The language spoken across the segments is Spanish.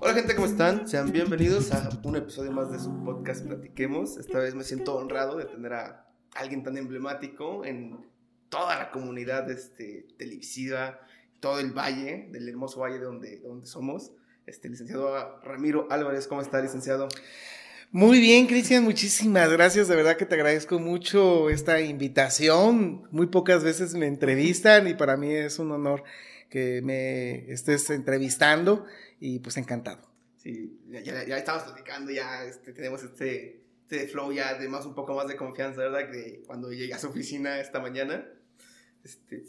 Hola gente, ¿cómo están? Sean bienvenidos a un episodio más de su podcast Platiquemos. Esta vez me siento honrado de tener a alguien tan emblemático en toda la comunidad este, televisiva, todo el valle, del hermoso valle de donde, donde somos. Este, licenciado Ramiro Álvarez, ¿cómo está, licenciado? Muy bien, Cristian, muchísimas gracias. De verdad que te agradezco mucho esta invitación. Muy pocas veces me entrevistan y para mí es un honor que me estés entrevistando y pues encantado. Sí, ya, ya, estamos platicando, ya este, tenemos este, este flow ya de más un poco más de confianza, ¿verdad? Que cuando llegué a su oficina esta mañana, este,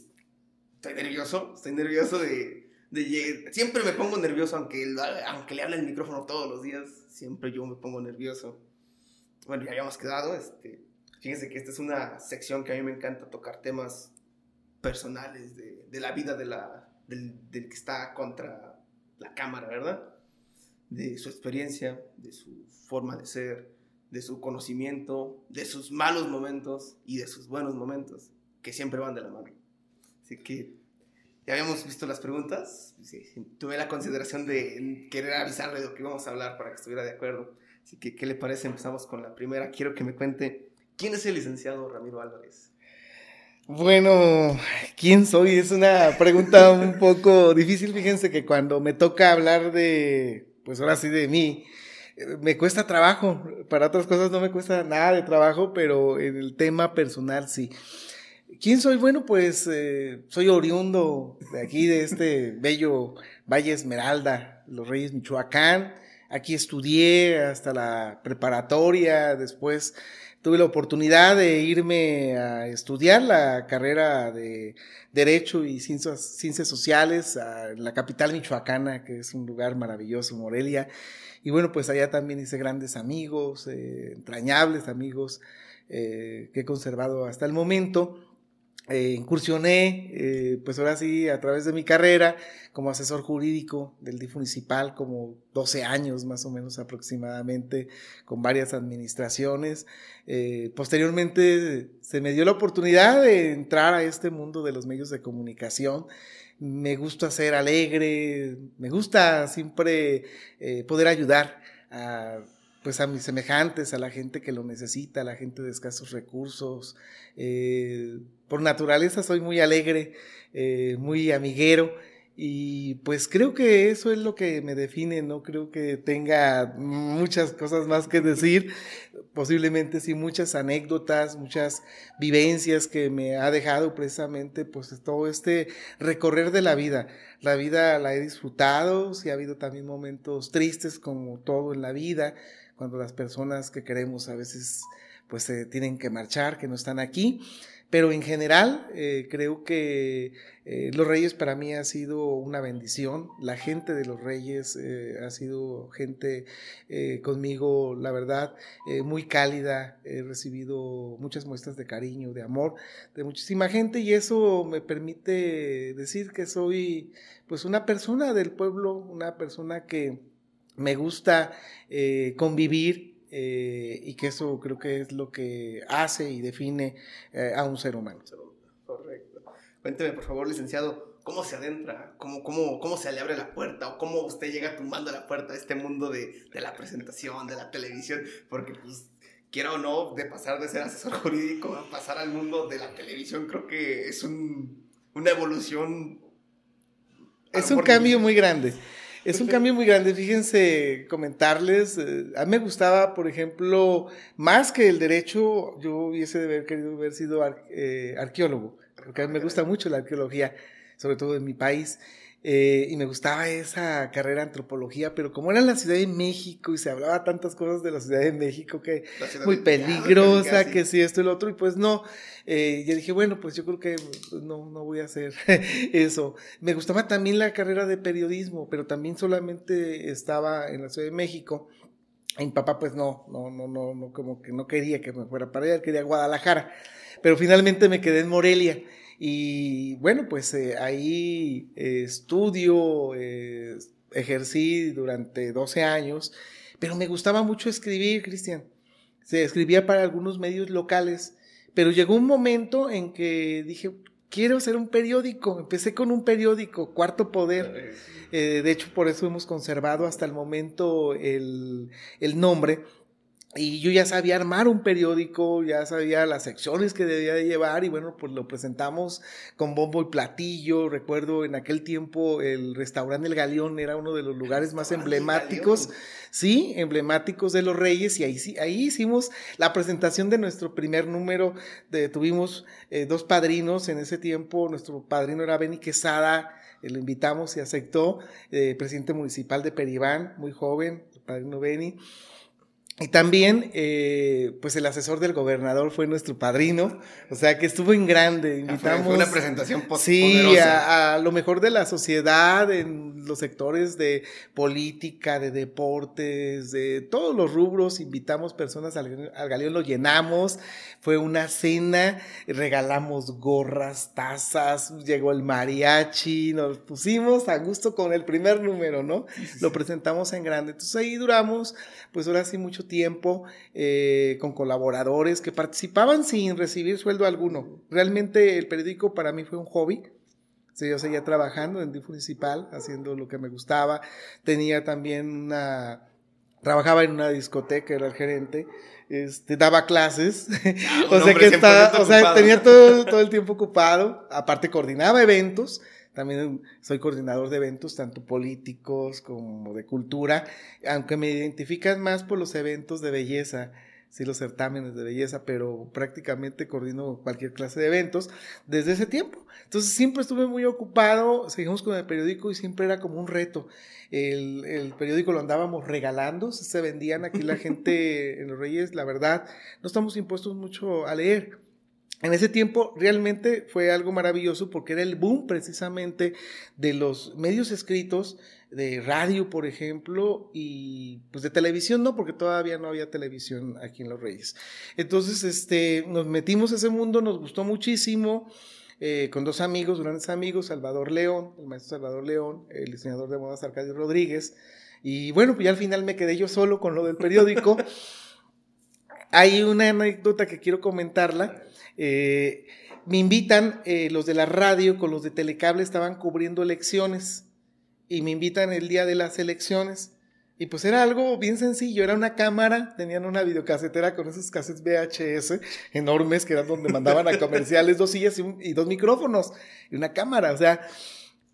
estoy nervioso, estoy nervioso de, de siempre me pongo nervioso aunque, aunque le hable el micrófono todos los días, siempre yo me pongo nervioso. Bueno, ya habíamos quedado, este, fíjense que esta es una sección que a mí me encanta tocar temas personales de, de la vida de la, del, del, que está contra la cámara, ¿verdad? De su experiencia, de su forma de ser, de su conocimiento, de sus malos momentos y de sus buenos momentos, que siempre van de la mano. Así que ya habíamos visto las preguntas. Sí, tuve la consideración de querer avisarle de lo que íbamos a hablar para que estuviera de acuerdo. Así que, ¿qué le parece? Empezamos con la primera. Quiero que me cuente quién es el licenciado Ramiro Álvarez. Bueno, ¿quién soy? Es una pregunta un poco difícil. Fíjense que cuando me toca hablar de, pues ahora sí de mí, me cuesta trabajo. Para otras cosas no me cuesta nada de trabajo, pero en el tema personal sí. ¿Quién soy? Bueno, pues eh, soy oriundo de aquí, de este bello Valle Esmeralda, Los Reyes, Michoacán. Aquí estudié hasta la preparatoria, después tuve la oportunidad de irme a estudiar la carrera de Derecho y Ciencias, Ciencias Sociales en la capital michoacana, que es un lugar maravilloso, Morelia. Y bueno, pues allá también hice grandes amigos, eh, entrañables amigos eh, que he conservado hasta el momento. Eh, incursioné, eh, pues ahora sí, a través de mi carrera como asesor jurídico del DIF municipal, como 12 años más o menos aproximadamente, con varias administraciones. Eh, posteriormente se me dio la oportunidad de entrar a este mundo de los medios de comunicación. Me gusta ser alegre, me gusta siempre poder ayudar a pues a mis semejantes, a la gente que lo necesita, a la gente de escasos recursos. Por naturaleza soy muy alegre, eh, muy amiguero y pues creo que eso es lo que me define, no creo que tenga muchas cosas más que decir, posiblemente sí muchas anécdotas, muchas vivencias que me ha dejado precisamente pues todo este recorrer de la vida. La vida la he disfrutado, sí ha habido también momentos tristes como todo en la vida, cuando las personas que queremos a veces pues se tienen que marchar, que no están aquí. Pero en general eh, creo que eh, los Reyes para mí ha sido una bendición. La gente de los Reyes eh, ha sido gente conmigo, la verdad, muy cálida. He recibido muchas muestras de cariño, de amor de muchísima gente y eso me permite decir que soy pues una persona del pueblo, una persona que me gusta convivir eh, y que eso creo que es lo que hace y define eh, a un ser humano. Correcto. Cuénteme, por favor, licenciado, ¿cómo se adentra? ¿Cómo, cómo, cómo se le abre la puerta? ¿O cómo usted llega tumbando la puerta a este mundo de, de la presentación, de la televisión? Porque, pues, quiera o no, de pasar de ser asesor jurídico a pasar al mundo de la televisión, creo que es un, una evolución. Es un cambio muy grande. Es un cambio muy grande. Fíjense, comentarles, eh, a mí me gustaba, por ejemplo, más que el derecho, yo hubiese de haber querido haber sido ar eh, arqueólogo, porque a mí me gusta mucho la arqueología, sobre todo en mi país. Eh, y me gustaba esa carrera antropología, pero como era la Ciudad de México y se hablaba tantas cosas de la Ciudad de México que muy peligrosa, que sí, esto y lo otro, y pues no, eh, yo dije, bueno, pues yo creo que pues, no, no voy a hacer eso. Me gustaba también la carrera de periodismo, pero también solamente estaba en la Ciudad de México. Y mi papá pues no, no, no, no, no, como que no quería que me fuera para allá, quería Guadalajara, pero finalmente me quedé en Morelia. Y bueno, pues eh, ahí eh, estudio, eh, ejercí durante 12 años, pero me gustaba mucho escribir, Cristian. Se escribía para algunos medios locales, Pero llegó un momento en que dije, quiero hacer un periódico. Empecé con un periódico, Cuarto Poder. Eh, de hecho, por eso hemos conservado hasta el momento el, el nombre y yo ya sabía armar un periódico, ya sabía las secciones que debía de llevar y bueno, pues lo presentamos con bombo y platillo. Recuerdo en aquel tiempo el restaurante El Galeón era uno de los lugares más emblemáticos, sí, emblemáticos de los Reyes y ahí, ahí hicimos la presentación de nuestro primer número. De, tuvimos eh, dos padrinos en ese tiempo, nuestro padrino era Benny Quesada, eh, lo invitamos y aceptó, eh, presidente municipal de Peribán, muy joven, el padrino Benny. Y también, eh, pues el asesor del gobernador fue nuestro padrino, o sea que estuvo en grande. Invitamos. Fue una presentación Sí, a, lo mejor de la sociedad, en los sectores de política, de deportes, de todos los rubros. Invitamos personas al, al galeón, lo llenamos. Fue una cena, regalamos gorras, tazas, llegó el mariachi, nos pusimos a gusto con el primer número, ¿no? Lo presentamos en grande. Entonces ahí duramos, pues ahora sí, mucho tiempo eh, con colaboradores que participaban sin recibir sueldo alguno. Realmente el periódico para mí fue un hobby. yo seguía trabajando en DIF municipal, haciendo lo que me gustaba. Tenía también una... Trabajaba en una discoteca, era el gerente. Este, daba clases, ah, o sea que estaba, o sea, tenía todo, todo el tiempo ocupado, aparte coordinaba eventos, también soy coordinador de eventos, tanto políticos como de cultura, aunque me identifican más por los eventos de belleza, sí, los certámenes de belleza, pero prácticamente coordino cualquier clase de eventos desde ese tiempo. Entonces siempre estuve muy ocupado, seguimos con el periódico y siempre era como un reto. El, el periódico lo andábamos regalando, se vendían aquí la gente en los Reyes, la verdad, no estamos impuestos mucho a leer en ese tiempo realmente fue algo maravilloso porque era el boom precisamente de los medios escritos, de radio, por ejemplo, y pues de televisión no, porque todavía no había televisión aquí en Los Reyes. Entonces, este, nos metimos a ese mundo, nos gustó muchísimo. Eh, con dos amigos, grandes amigos, Salvador León, el maestro Salvador León, el diseñador de modas Arcadio Rodríguez, y bueno, pues ya al final me quedé yo solo con lo del periódico. Hay una anécdota que quiero comentarla. Eh, me invitan eh, los de la radio con los de Telecable, estaban cubriendo elecciones y me invitan el día de las elecciones. Y pues era algo bien sencillo, era una cámara, tenían una videocasetera con esos cassettes VHS enormes que eran donde mandaban a comerciales dos sillas y, dos micrófonos y una cámara, o sea,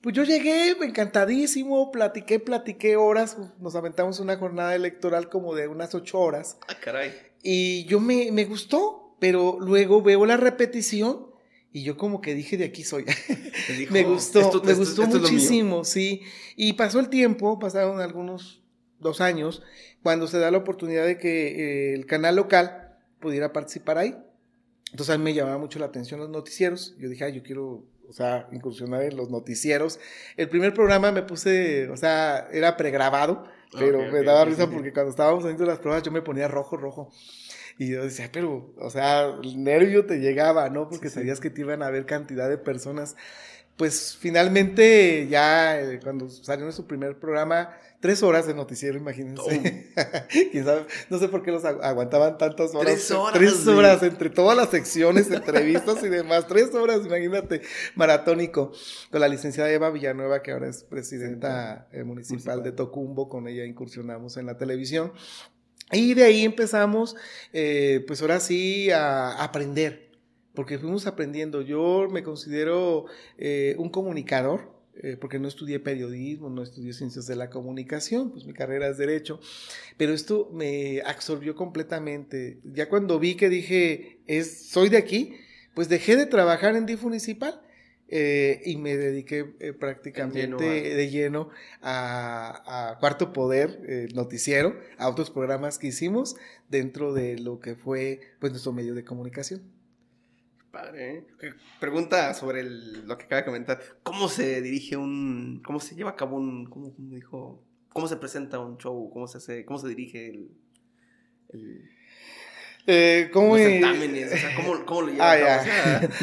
pues yo llegué encantadísimo, platiqué, platiqué horas, nos aventamos una jornada electoral como de unas ocho horas. Ah, caray. Y yo me, me gustó, pero luego veo la repetición y yo como que dije, de aquí soy. me gustó, me gustó muchísimo, sí. Y pasó el tiempo, pasaron algunos dos años, cuando se da la oportunidad de que eh, el canal local pudiera participar ahí. Entonces a mí me llamaba mucho la atención los noticieros. Yo dije, yo quiero, o sea, incursionar en los noticieros. El primer programa me puse, o sea, era pregrabado, pero me daba risa porque cuando estábamos haciendo las pruebas yo me ponía rojo, rojo. Y yo decía, pero, o sea, el nervio te llegaba, ¿no? Porque sabías que te iban a ver cantidad de personas. Pues finalmente, ya eh, cuando salió su primer programa, tres horas de noticiero, imagínense. no sé por qué los aguantaban tantas horas. Tres horas. Tres horas entre todas las secciones, entrevistas y demás. Tres horas, imagínate, maratónico. Con la licenciada Eva Villanueva, que ahora es presidenta eh, municipal de Tocumbo, con ella incursionamos en la televisión. Y de ahí empezamos, eh, pues ahora sí, a, aprender, porque fuimos aprendiendo. Yo me considero eh, un comunicador, eh, porque no estudié periodismo, no estudié ciencias de la comunicación, pues mi carrera es derecho, pero esto me absorbió completamente. Ya cuando vi que dije, es, soy de aquí, pues dejé de trabajar en DIF municipal eh, y me dediqué eh, prácticamente de lleno a, Cuarto Poder, eh, noticiero, a otros programas que hicimos dentro de lo que fue pues nuestro medio de comunicación. Padre. Pregunta sobre lo que acaba de comentar. ¿Cómo se dirige un, cómo se lleva a cabo un, cómo, dijo, cómo se presenta un show, cómo se hace, cómo se dirige el eh, ¿cómo los certámenes, o sea, ¿cómo, cómo lo? Ah,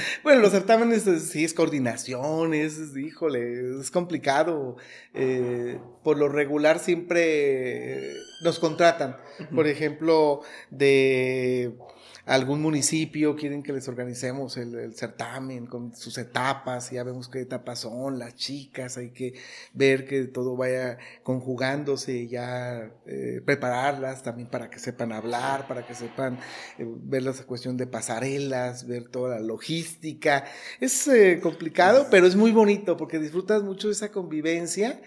bueno, los certámenes sí es coordinación, es, híjole, es complicado. Eh, por lo regular siempre nos contratan, por ejemplo, de algún municipio quieren que les organicemos el, certamen con sus etapas, ya vemos qué etapas son, las chicas, hay que ver que todo vaya conjugándose, ya eh, prepararlas también para que sepan hablar, para que sepan eh, ver la cuestión de pasarelas, ver toda la logística. Es eh, complicado, pero es muy bonito porque disfrutas mucho de esa convivencia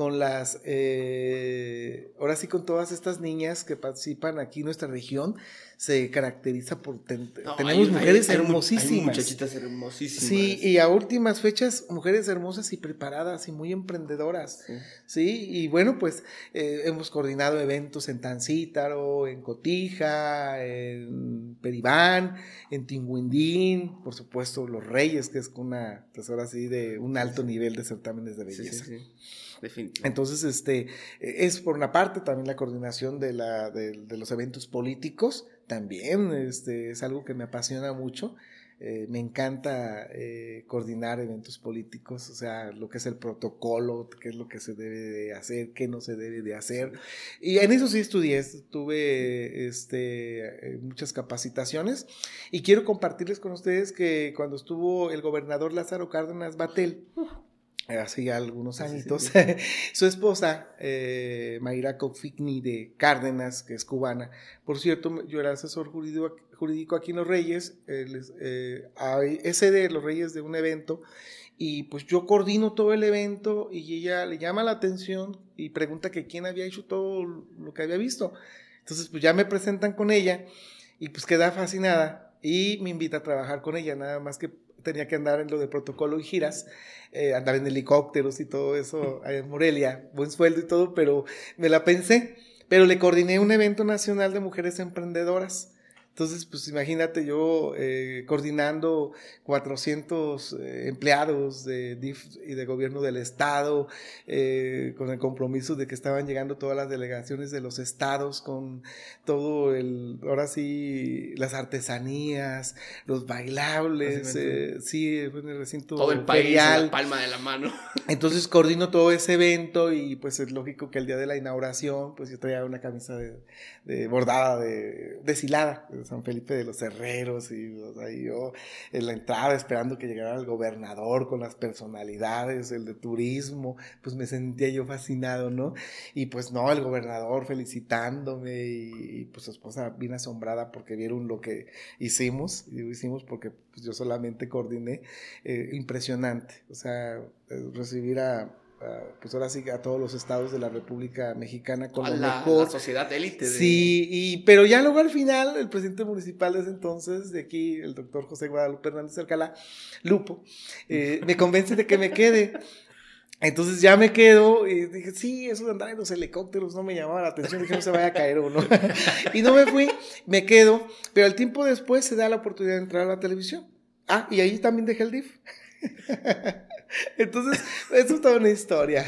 con las, eh, ahora sí con todas estas niñas que participan aquí en nuestra región, se caracteriza por, tenemos mujeres hermosísimas. muchachitas hermosísimas. Sí, y a últimas fechas, mujeres hermosas y preparadas y muy emprendedoras. Sí, y bueno, pues eh, hemos coordinado eventos en Tancítaro, en Cotija, en Peribán, en Tinguindín, por supuesto Los Reyes, que es una, pues ahora sí, de un alto nivel de certámenes de belleza. Sí, entonces, este, es por una parte también la coordinación de, la, de, los eventos políticos, también este, es algo que me apasiona mucho. Eh, me encanta eh, coordinar eventos políticos, o sea, lo que es el protocolo, qué es lo que se debe de hacer, qué no se debe de hacer. Y en eso sí estudié, tuve este, muchas capacitaciones y quiero compartirles con ustedes que cuando estuvo el gobernador Lázaro Cárdenas Batel, hace ya algunos añitos, su esposa, eh, Mayra Cofigni de Cárdenas, que es cubana. Por cierto, yo era asesor jurídico, jurídico aquí en Los Reyes, eh, ese de Los Reyes de un evento, y pues yo coordino todo el evento y ella le llama la atención y pregunta que quién había hecho todo lo que había visto. Entonces, pues ya me presentan con ella y pues queda fascinada y me invita a trabajar con ella, nada más que tenía que andar en lo de protocolo y giras, eh, andar en helicópteros y todo eso en Morelia, buen sueldo y todo, pero me la pensé, pero le coordiné un evento nacional de mujeres emprendedoras entonces, pues imagínate yo eh, coordinando 400 eh, empleados de DIF y de gobierno del estado, eh, con el compromiso de que estaban llegando todas las delegaciones de los estados, con todo el, ahora sí, las artesanías, los bailables, sí, en el recinto Todo el país, la palma de la mano. Entonces coordino todo ese evento y pues es lógico que el día de la inauguración, pues yo traía una camisa de, bordada, de deshilada San Felipe de los Herreros y ahí yo en la entrada esperando que llegara el gobernador con las personalidades, el de turismo, pues me sentía yo fascinado, ¿no? Y pues no, el gobernador felicitándome y, pues su esposa bien asombrada porque vieron lo que hicimos, y lo hicimos porque pues, yo solamente coordiné, eh, impresionante, o sea, eh, recibir a pues ahora sí a todos los estados de la República Mexicana con lo mejor. La sociedad élite. Sí, y, pero ya luego al final, el presidente municipal de ese entonces, de aquí, el doctor José Guadalupe Hernández Alcalá, Lupo, eh, me convence de que me quede. Entonces ya me quedo y dije, sí, eso de andar en los helicópteros no me llamaba la atención, dije, no se vaya a caer uno. y no me fui, me quedo, pero al tiempo después se da la oportunidad de entrar a la televisión. Ah, y ahí también dejé el DIF. Entonces, eso es toda una historia.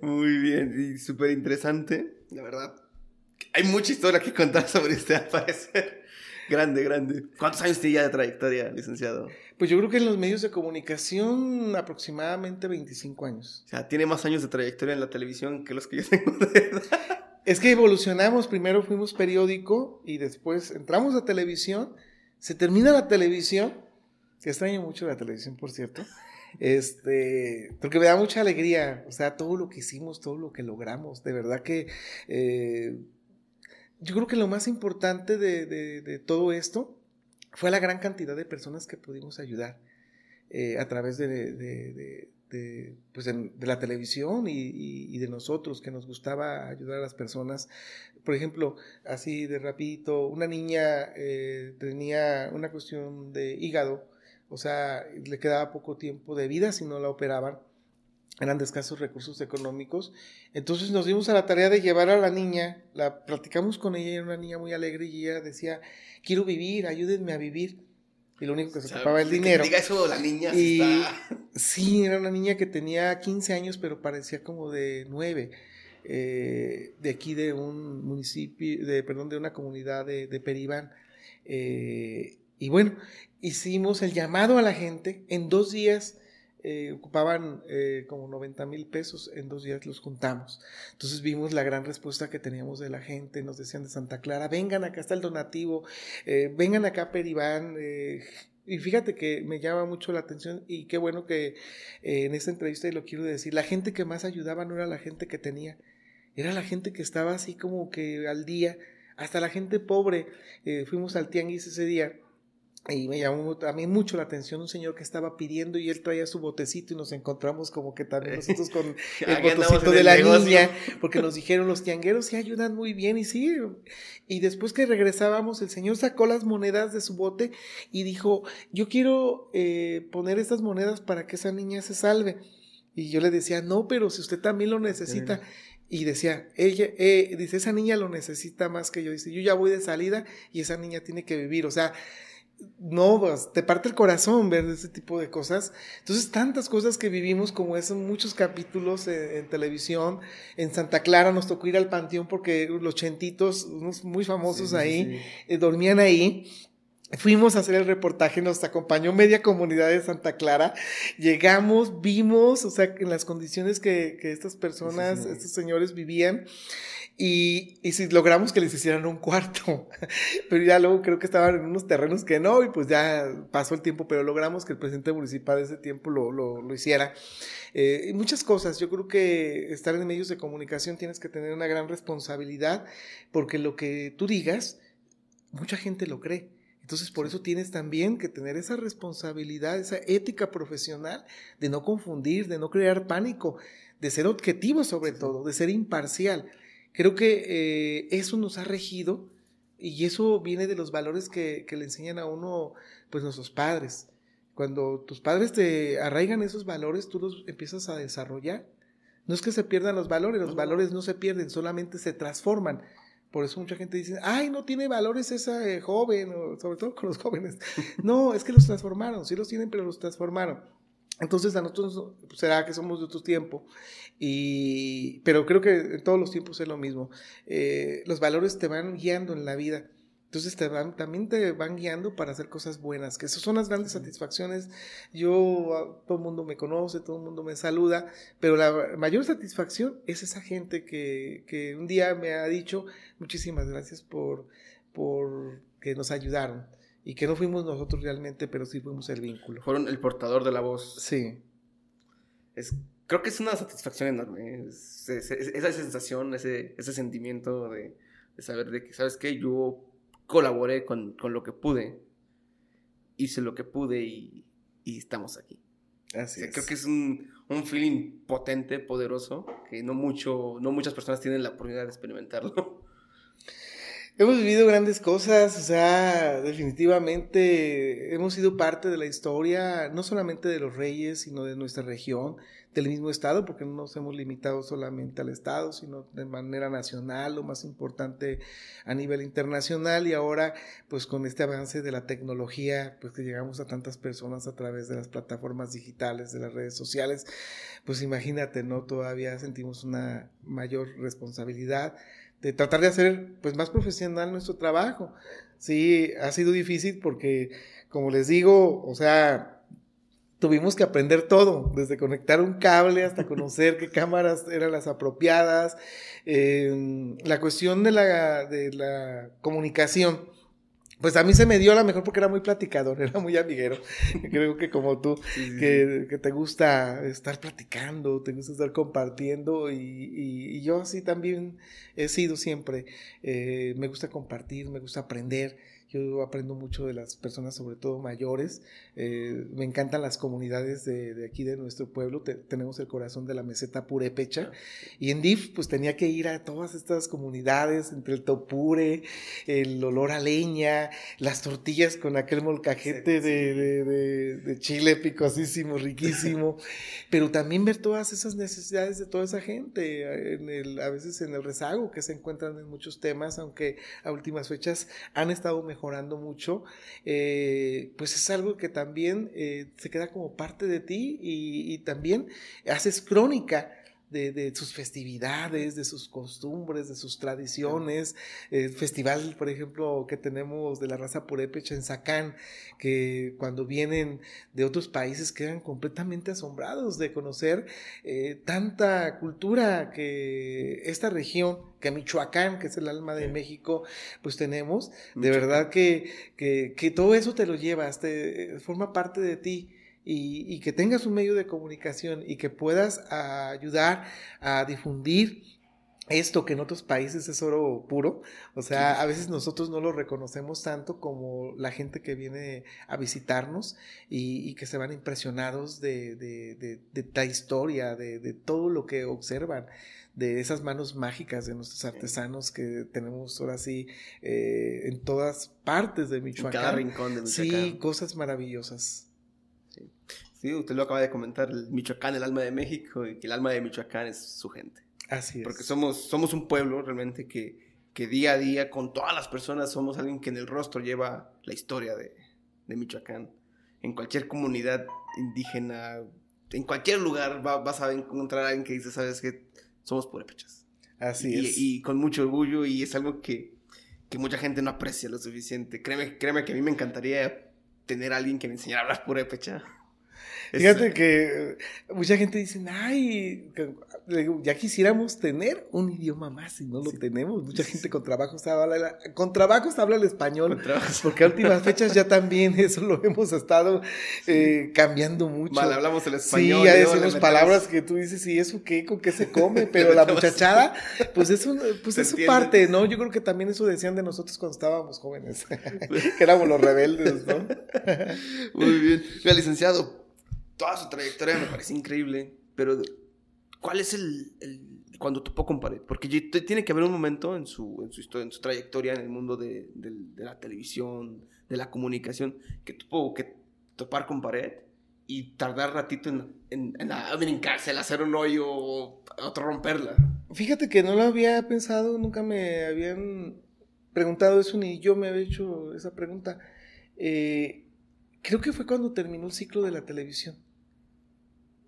Muy bien, y súper interesante, la verdad. Hay mucha historia que contar sobre este aparecer. Grande, grande. ¿Cuántos años tiene ya de trayectoria, licenciado? Pues yo creo que en los medios de comunicación aproximadamente 25 años. O sea, tiene más años de trayectoria en la televisión que los que yo tengo de edad. Es que evolucionamos, primero fuimos periódico y después entramos a televisión, se termina la televisión, que extraño mucho la televisión, por cierto, este, porque me da mucha alegría, o sea, todo lo que hicimos, todo lo que logramos, de verdad que eh, yo creo que lo más importante de, todo esto fue la gran cantidad de personas que pudimos ayudar eh, a través de, pues la televisión y, de nosotros, que nos gustaba ayudar a las personas. Por ejemplo, así de rapidito, una niña eh, tenía una cuestión de hígado o sea, le quedaba poco tiempo de vida si no la operaban, eran de escasos recursos económicos. Entonces nos dimos a la tarea de llevar a la niña, la platicamos con ella, era una niña muy alegre y ella decía, quiero vivir, ayúdenme a vivir. Y lo único que se ocupaba el dinero. diga eso la niña. Y, Sí, era una niña que tenía 15 años, pero parecía como de 9. Eh, de aquí de un municipio, de, perdón, de una comunidad de, de Peribán. Eh, y bueno, hicimos el llamado a la gente. En dos días eh, ocupaban eh, como 90 mil pesos, en dos días los juntamos. Entonces vimos la gran respuesta que teníamos de la gente, nos decían de Santa Clara, vengan acá está el donativo, eh, vengan acá Peribán. y fíjate que me llama mucho la atención y qué bueno que en esta entrevista y lo quiero decir, la gente que más ayudaba no era la gente que tenía, era la gente que estaba así como que al día, hasta la gente pobre. fuimos al tianguis ese día y me llamó también mucho la atención un señor que estaba pidiendo y él traía su botecito y nos encontramos como que también nosotros con el botecito de la niña, porque nos dijeron los tiangueros sí ayudan muy bien y sí. Y después que regresábamos, el señor sacó las monedas de su bote y dijo, yo quiero eh, poner estas monedas para que esa niña se salve. Y yo le decía, no, pero si usted también lo necesita. Y decía, ella, eh, dice, esa niña lo necesita más que yo. Dice, yo ya voy de salida y esa niña tiene que vivir. O sea, no, te parte el corazón ver ese tipo de cosas. Entonces, tantas cosas que vivimos como eso, muchos capítulos en, televisión. En Santa Clara nos tocó ir al panteón porque los chentitos, unos muy famosos ahí, eh, dormían ahí. Fuimos a hacer el reportaje, nos acompañó media comunidad de Santa Clara. Llegamos, vimos, o sea, en las condiciones que, que estas personas, estos señores vivían. Y, y, si logramos que les hicieran un cuarto, pero ya luego creo que estaban en unos terrenos que no, y pues ya pasó el tiempo, pero logramos que el presidente municipal de ese tiempo lo, lo, lo hiciera. Eh, y muchas cosas, yo creo que estar en medios de comunicación tienes que tener una gran responsabilidad, porque lo que tú digas, mucha gente lo cree. Entonces, por eso tienes también que tener esa responsabilidad, esa ética profesional de no confundir, de no crear pánico, de ser objetivo sobre todo, de ser imparcial. Creo que eh, eso nos ha regido y eso viene de los valores que, le enseñan a uno, pues nuestros padres. Cuando tus padres te arraigan esos valores, tú los empiezas a desarrollar. No es que se pierdan los valores, los valores no se pierden, solamente se transforman. Por eso mucha gente dice, ay, no tiene valores esa eh, joven, sobre todo con los jóvenes. No, es que los transformaron, sí los tienen, pero los transformaron. Entonces a nosotros será que somos de otro tiempo, y, pero creo que en todos los tiempos es lo mismo. Eh, los valores te van guiando en la vida. Entonces te van, también te van guiando para hacer cosas buenas, que esas son las grandes satisfacciones. Yo, ah, todo el mundo me conoce, todo el mundo me saluda, pero la mayor satisfacción es esa gente que, que un día me ha dicho muchísimas gracias por, por que nos ayudaron y que no fuimos nosotros realmente, pero sí fuimos el vínculo. Fueron el portador de la voz. Sí. Es, creo que es una satisfacción enorme. esa sensación, ese, ese sentimiento de, saber de que, ¿sabes qué? Yo colaboré con, lo que pude, hice lo que pude y, estamos aquí. Así Creo que es un, un, feeling potente, poderoso, que no, mucho, no muchas personas tienen la oportunidad de experimentarlo. Hemos vivido grandes cosas, o sea, definitivamente hemos sido parte de la historia, no solamente de los reyes, sino de nuestra región, del mismo estado, porque no nos hemos limitado solamente al estado, sino de manera nacional, lo más importante a nivel internacional, y ahora, pues con este avance de la tecnología, pues que llegamos a tantas personas a través de las plataformas digitales, de las redes sociales, pues imagínate, ¿no? Todavía sentimos una mayor responsabilidad de tratar de hacer pues más profesional nuestro trabajo. Sí, ha sido difícil porque, como les digo, o sea, tuvimos que aprender todo, desde conectar un cable hasta conocer qué cámaras eran las apropiadas, eh, la cuestión de la, de la comunicación pues a mí se me dio la mejor porque era muy platicador, era muy amiguero. Creo que como tú, que, te gusta estar platicando, te gusta estar compartiendo y, y, yo así también he sido siempre. Eh, me gusta compartir, me gusta aprender. Yo aprendo mucho de las personas, sobre todo mayores. Eh, me encantan las comunidades de, de aquí de nuestro pueblo. tenemos el corazón de la meseta purépecha. Y en DIF, pues tenía que ir a todas estas comunidades, entre el topure, el olor a leña, las tortillas con aquel molcajete de, de, de, chile picosísimo, riquísimo. Pero también ver todas esas necesidades de toda esa gente, en el, a veces en el rezago que se encuentran en muchos temas, aunque a últimas fechas han estado mejor mejorando mucho, eh, pues es algo que también eh, se queda como parte de ti y, también haces crónica de, sus festividades, de sus costumbres, de sus tradiciones. El festival, por ejemplo, que tenemos de la raza purépecha en Zacán, que cuando vienen de otros países quedan completamente asombrados de conocer eh, tanta cultura que esta región, que Michoacán, que es el alma de México, pues tenemos. De verdad que, que, que, todo eso te lo llevas, te, forma parte de ti y, que tengas un medio de comunicación y que puedas ayudar a difundir esto que en otros países es oro puro, o sea, a veces nosotros no lo reconocemos tanto como la gente que viene a visitarnos y, que se van impresionados de, de, la historia, de, todo lo que observan, de esas manos mágicas de nuestros artesanos que tenemos ahora sí eh, en todas partes de Michoacán. En cada rincón de Michoacán. Sí, cosas maravillosas. Sí. usted lo acaba de comentar, el Michoacán, el alma de México, y que el alma de Michoacán es su gente. Así es. Porque somos, somos un pueblo realmente que, que día a día, con todas las personas, somos alguien que en el rostro lleva la historia de, de Michoacán. En cualquier comunidad indígena, en cualquier lugar vas a encontrar a alguien que dice, sabes que somos purépechas. Así y, es. Y con mucho orgullo y es algo que, que mucha gente no aprecia lo suficiente. Créeme, créeme que a mí me encantaría tener a alguien que me enseñara a hablar purépecha. Fíjate que mucha gente dice, ay, ya quisiéramos tener un idioma más y no lo tenemos. Mucha gente con trabajos habla, con trabajos habla el español, porque a últimas fechas ya también eso lo hemos estado eh, cambiando mucho. Mal, hablamos el español. Sí, hay decimos palabras que tú dices, ¿y eso qué? ¿Con qué se come? Pero la muchachada, pues es, un, pues es su parte, ¿no? Yo creo que también eso decían de nosotros cuando estábamos jóvenes, que éramos los rebeldes, ¿no? Muy bien. Mira, licenciado, toda su trayectoria me parece increíble, pero ¿cuál es el, cuando topó con pared? Porque tiene que haber un momento en su, en su historia, en su trayectoria en el mundo de, la televisión, de la comunicación, que tuvo que topar con pared y tardar ratito en, en, en, en hacer un hoyo o otro romperla. Fíjate que no lo había pensado, nunca me habían preguntado eso ni yo me había hecho esa pregunta. Eh, creo que fue cuando terminó el ciclo de la televisión.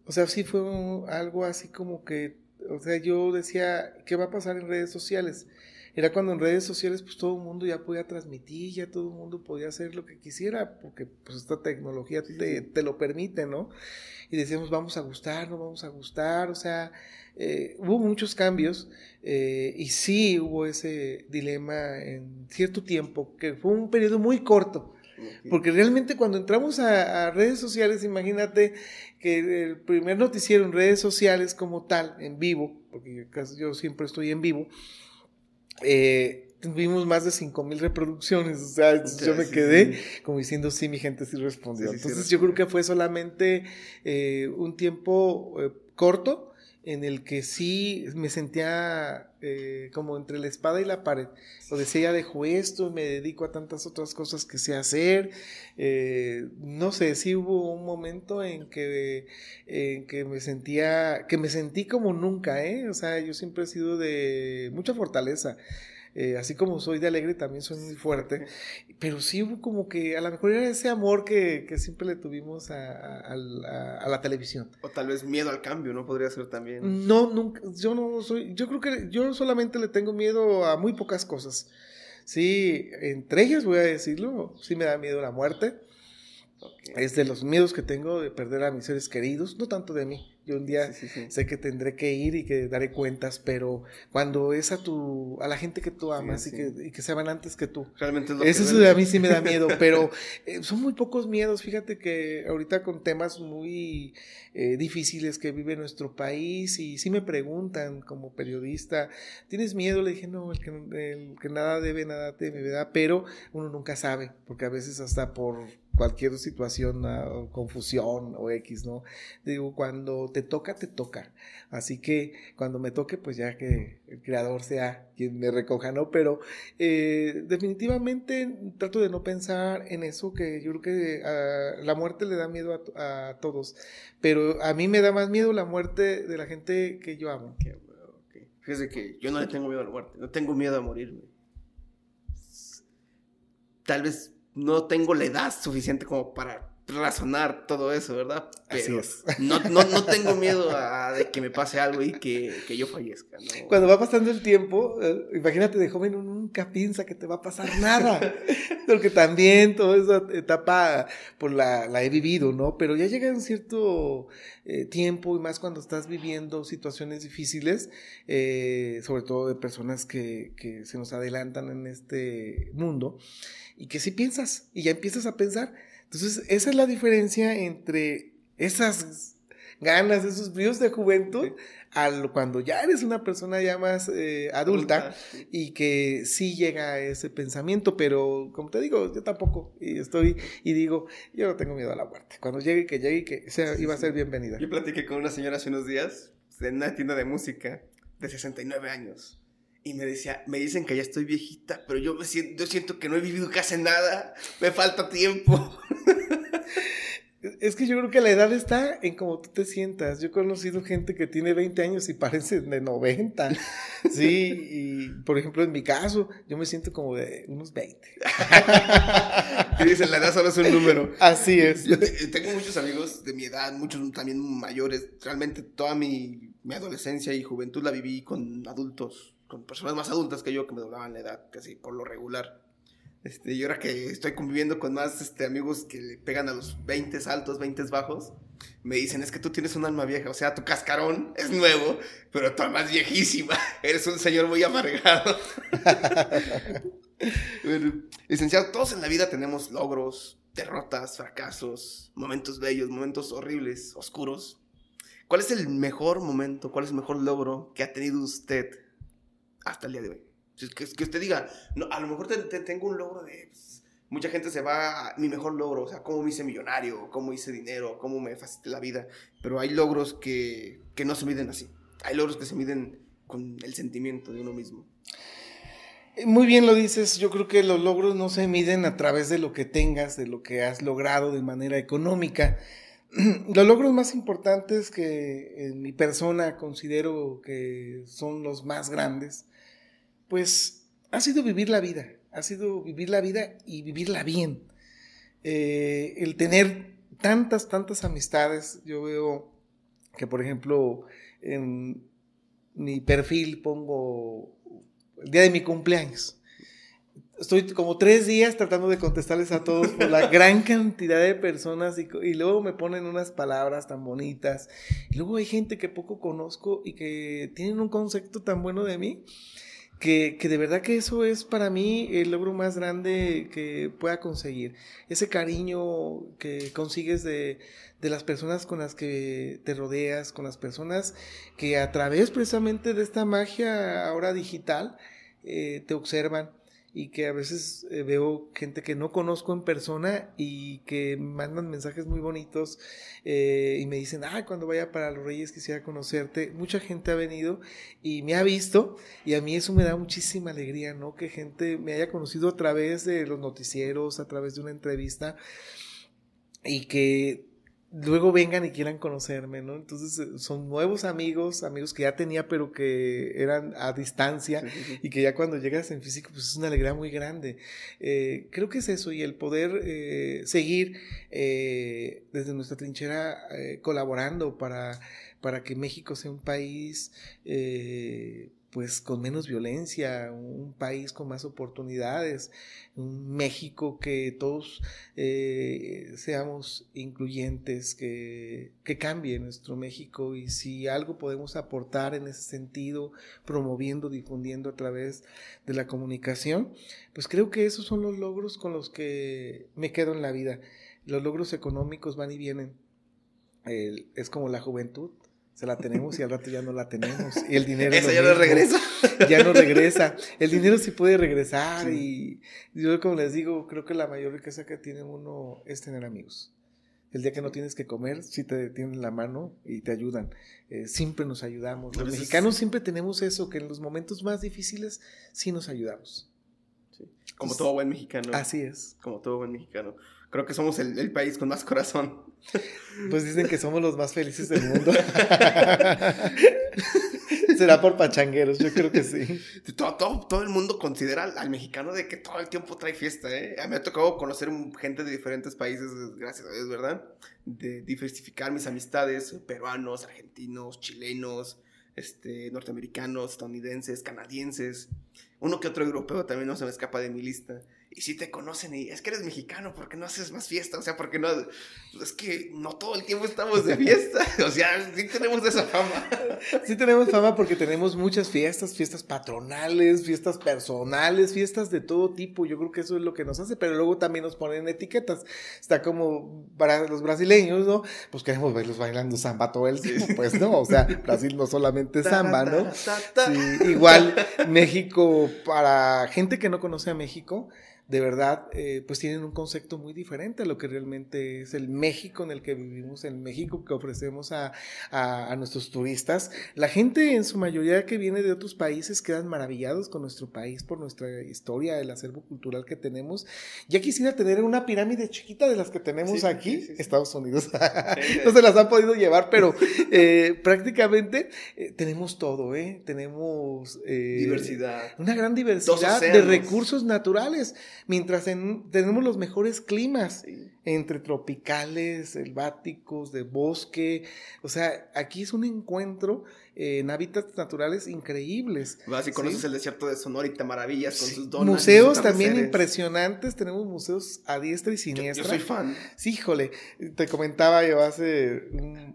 O sea, sí fue algo así como que, o sea, yo decía, ¿qué va a pasar en redes sociales? Era cuando en redes sociales pues todo el mundo ya podía transmitir, ya todo el mundo podía hacer lo que quisiera, porque pues esta tecnología te, lo permite, ¿no? Y decíamos, vamos a gustar, no vamos a gustar, o sea, eh, hubo muchos cambios eh, y sí hubo ese dilema en cierto tiempo, que fue un periodo muy corto, porque realmente cuando entramos a, redes sociales, imagínate que el primer noticiero en redes sociales como tal, en vivo, porque yo siempre estoy en vivo, eh, tuvimos más de 5 mil reproducciones. O sea, yo me quedé como diciendo, sí, mi gente sí respondió. Entonces yo creo que fue solamente eh, un tiempo eh, corto en el que sí me sentía eh, como entre la espada y la pared. O decía, ya dejo esto, me dedico a tantas otras cosas que sé hacer. Eh, no sé, sí hubo un momento en que, en que me sentía, que me sentí como nunca, ¿eh? O sea, yo siempre he sido de mucha fortaleza. Eh, así como soy de alegre, también soy muy fuerte, pero sí hubo como que a lo mejor era ese amor que, que siempre le tuvimos a, a, la televisión. O tal vez miedo al cambio, ¿no? Podría ser también. No, nunca, yo no soy, yo creo que yo solamente le tengo miedo a muy pocas cosas. Sí, entre ellas voy a decirlo, sí me da miedo la muerte. Es de los miedos que tengo de perder a mis seres queridos, no tanto de mí. Yo un día sé que tendré que ir y que daré cuentas, pero cuando es a tu, a la gente que tú amas y, que, y, que, se van antes que tú. Realmente es Eso a mí sí me da miedo, pero eh, son muy pocos miedos. Fíjate que ahorita con temas muy eh, difíciles que vive nuestro país y sí me preguntan como periodista, ¿tienes miedo? Le dije, no, el que, el que nada debe, nada teme, ¿verdad? Pero uno nunca sabe, porque a veces hasta por cualquier situación, o confusión o X, ¿no? Digo, cuando te toca, te toca. Así que cuando me toque, pues ya que el creador sea quien me recoja, ¿no? Pero eh, definitivamente trato de no pensar en eso, que yo creo que ah, la muerte le da miedo a, todos, pero a mí me da más miedo la muerte de la gente que yo amo. Fíjese que yo no le tengo miedo a la muerte, no tengo miedo a morirme. Tal vez no tengo la edad suficiente como para razonar todo eso, ¿verdad? Así es. No, no, no tengo miedo a, de que me pase algo y que, que yo fallezca. ¿no? Cuando va pasando el tiempo, eh, imagínate de joven uno nunca piensa que te va a pasar nada, porque también toda esa etapa pues la, la he vivido, ¿no? Pero ya llega un cierto eh, tiempo y más cuando estás viviendo situaciones difíciles, eh, sobre todo de personas que, que se nos adelantan en este mundo, y que si piensas y ya empiezas a pensar, entonces, esa es la diferencia entre esas ganas, esos bríos de juventud, al cuando ya eres una persona ya más eh, adulta y que sí llega a ese pensamiento, pero como te digo, yo tampoco, y estoy, y digo, yo no tengo miedo a la muerte. Cuando llegue, que llegue, que sea, iba a ser bienvenida. Yo platiqué con una señora hace unos días en una tienda de música de 69 años. Y me decía, me dicen que ya estoy viejita, pero yo me siento, yo siento que no he vivido casi nada, me falta tiempo. Es que yo creo que la edad está en cómo tú te sientas. Yo he conocido gente que tiene 20 años y parece de 90. Sí, y por ejemplo, en mi caso, yo me siento como de unos 20. y dicen, la edad solo es un número. Así es. Yo tengo muchos amigos de mi edad, muchos también mayores. Realmente toda mi, mi adolescencia y juventud la viví con adultos, con personas más adultas que yo que me doblaban la edad, casi por lo regular. Este, y ahora que estoy conviviendo con más este, amigos que le pegan a los 20 altos, 20 bajos, me dicen, es que tú tienes un alma vieja, o sea, tu cascarón es nuevo, pero tu alma es viejísima, eres un señor muy amargado. bueno, licenciado, todos en la vida tenemos logros, derrotas, fracasos, momentos bellos, momentos horribles, oscuros. ¿Cuál es el mejor momento, cuál es el mejor logro que ha tenido usted hasta el día de hoy? Que, que usted diga, a lo mejor te, te tengo un logro de... Pues, mucha gente se va a mi mejor logro, o sea, cómo me hice millonario, cómo hice dinero, cómo me facilité la vida. Pero hay logros que, que no se miden así. Hay logros que se miden con el sentimiento de uno mismo. Eh, muy bien lo dices, yo creo que los logros no se miden a través de lo que tengas, de lo que has logrado de manera económica. Los logros más importantes que en mi persona considero que son los más grandes pues ha sido vivir la vida, ha sido vivir la vida y vivirla bien. Eh, el tener tantas, tantas amistades, yo veo que, por ejemplo, en mi perfil pongo el día de mi cumpleaños. Estoy como tres días tratando de contestarles a todos por la gran cantidad de personas y, y, luego me ponen unas palabras tan bonitas. Y luego hay gente que poco conozco y que tienen un concepto tan bueno de mí que, de verdad que eso es para mí el logro más grande que pueda conseguir. Ese cariño que consigues de, de, las personas con las que te rodeas, con las personas que a través precisamente de esta magia ahora digital eh, te observan y que a veces eh, veo gente que no conozco en persona y que mandan mensajes muy bonitos eh, y me dicen, ah, cuando vaya para los Reyes quisiera conocerte. Mucha gente ha venido y me ha visto y a mí eso me da muchísima alegría, ¿no? Que gente me haya conocido a través de los noticieros, a través de una entrevista y que luego vengan y quieran conocerme, ¿no? Entonces eh, son nuevos amigos, amigos que ya tenía pero que eran a distancia y que ya cuando llegas en físico pues es una alegría muy grande. Eh, creo que es eso y el poder eh, seguir desde nuestra trinchera colaborando para, para que México sea un país pues con menos violencia, un país con más oportunidades, un México que todos eh, seamos incluyentes, que, que cambie nuestro México y si algo podemos aportar en ese sentido, promoviendo, difundiendo a través de la comunicación, pues creo que esos son los logros con los que me quedo en la vida. Los logros económicos van y vienen. es como la juventud se la tenemos y al rato ya no la tenemos. Y el dinero. Eso ya no regresa. Ya no regresa. El dinero sí puede regresar. Y yo, como les digo, creo que la mayor riqueza que tiene uno es tener amigos. El día que no tienes que comer, sí te tienen la mano y te ayudan. Eh, siempre nos ayudamos. Los mexicanos siempre tenemos eso, que en los momentos más difíciles sí nos ayudamos. Como todo buen mexicano. Así es. Como todo buen mexicano. Creo que somos el, el país con más corazón. Pues dicen que somos los más felices del mundo. Será por pachangueros, yo creo que sí. Todo, todo, todo el mundo considera al, mexicano de que todo el tiempo trae fiesta, ¿eh? A mí me ha tocado conocer gente de diferentes países, gracias a Dios, ¿verdad? De diversificar mis amistades, peruanos, argentinos, chilenos, este, norteamericanos, estadounidenses, canadienses. Uno que otro europeo también no se me escapa de mi lista. Y si te conocen y es que eres mexicano, ¿por qué no haces más fiesta? O sea, ¿por qué no? Es que no todo el tiempo estamos de fiesta. O sea, sí tenemos esa fama. Sí tenemos fama porque tenemos muchas fiestas, fiestas patronales, fiestas personales, fiestas de todo tipo. Yo creo que eso es lo que nos hace, pero luego también nos ponen etiquetas. Está como para los brasileños, ¿no? Pues queremos verlos bailando samba todo el tiempo. Pues no, o sea, Brasil no solamente es samba, ¿no? Sí, igual México, para gente que no conoce a México, de verdad, eh, pues tienen un concepto muy diferente a lo que realmente es el México en el que vivimos, el México que ofrecemos a, a- a nuestros turistas. La gente en su mayoría que viene de otros países quedan maravillados con nuestro país por nuestra historia, el acervo cultural que tenemos. Ya quisiera tener una pirámide chiquita de las que tenemos Sí, aquí, sí, sí. Estados Unidos. No se las han podido llevar, pero eh, prácticamente eh, tenemos todo, ¿eh? Tenemos... eh, Diversidad. una gran diversidad de recursos naturales, mientras en- tenemos los mejores climas, entre tropicales, selváticos, de bosque. O sea, aquí es un encuentro eh, en hábitats naturales increíbles. Vas y Sí. conoces el desierto de Sonora y te maravillas con Sí. sus donas. Museos sus también impresionantes, tenemos museos a diestra y siniestra. yo soy fan. Sí, híjole, te comentaba yo hace,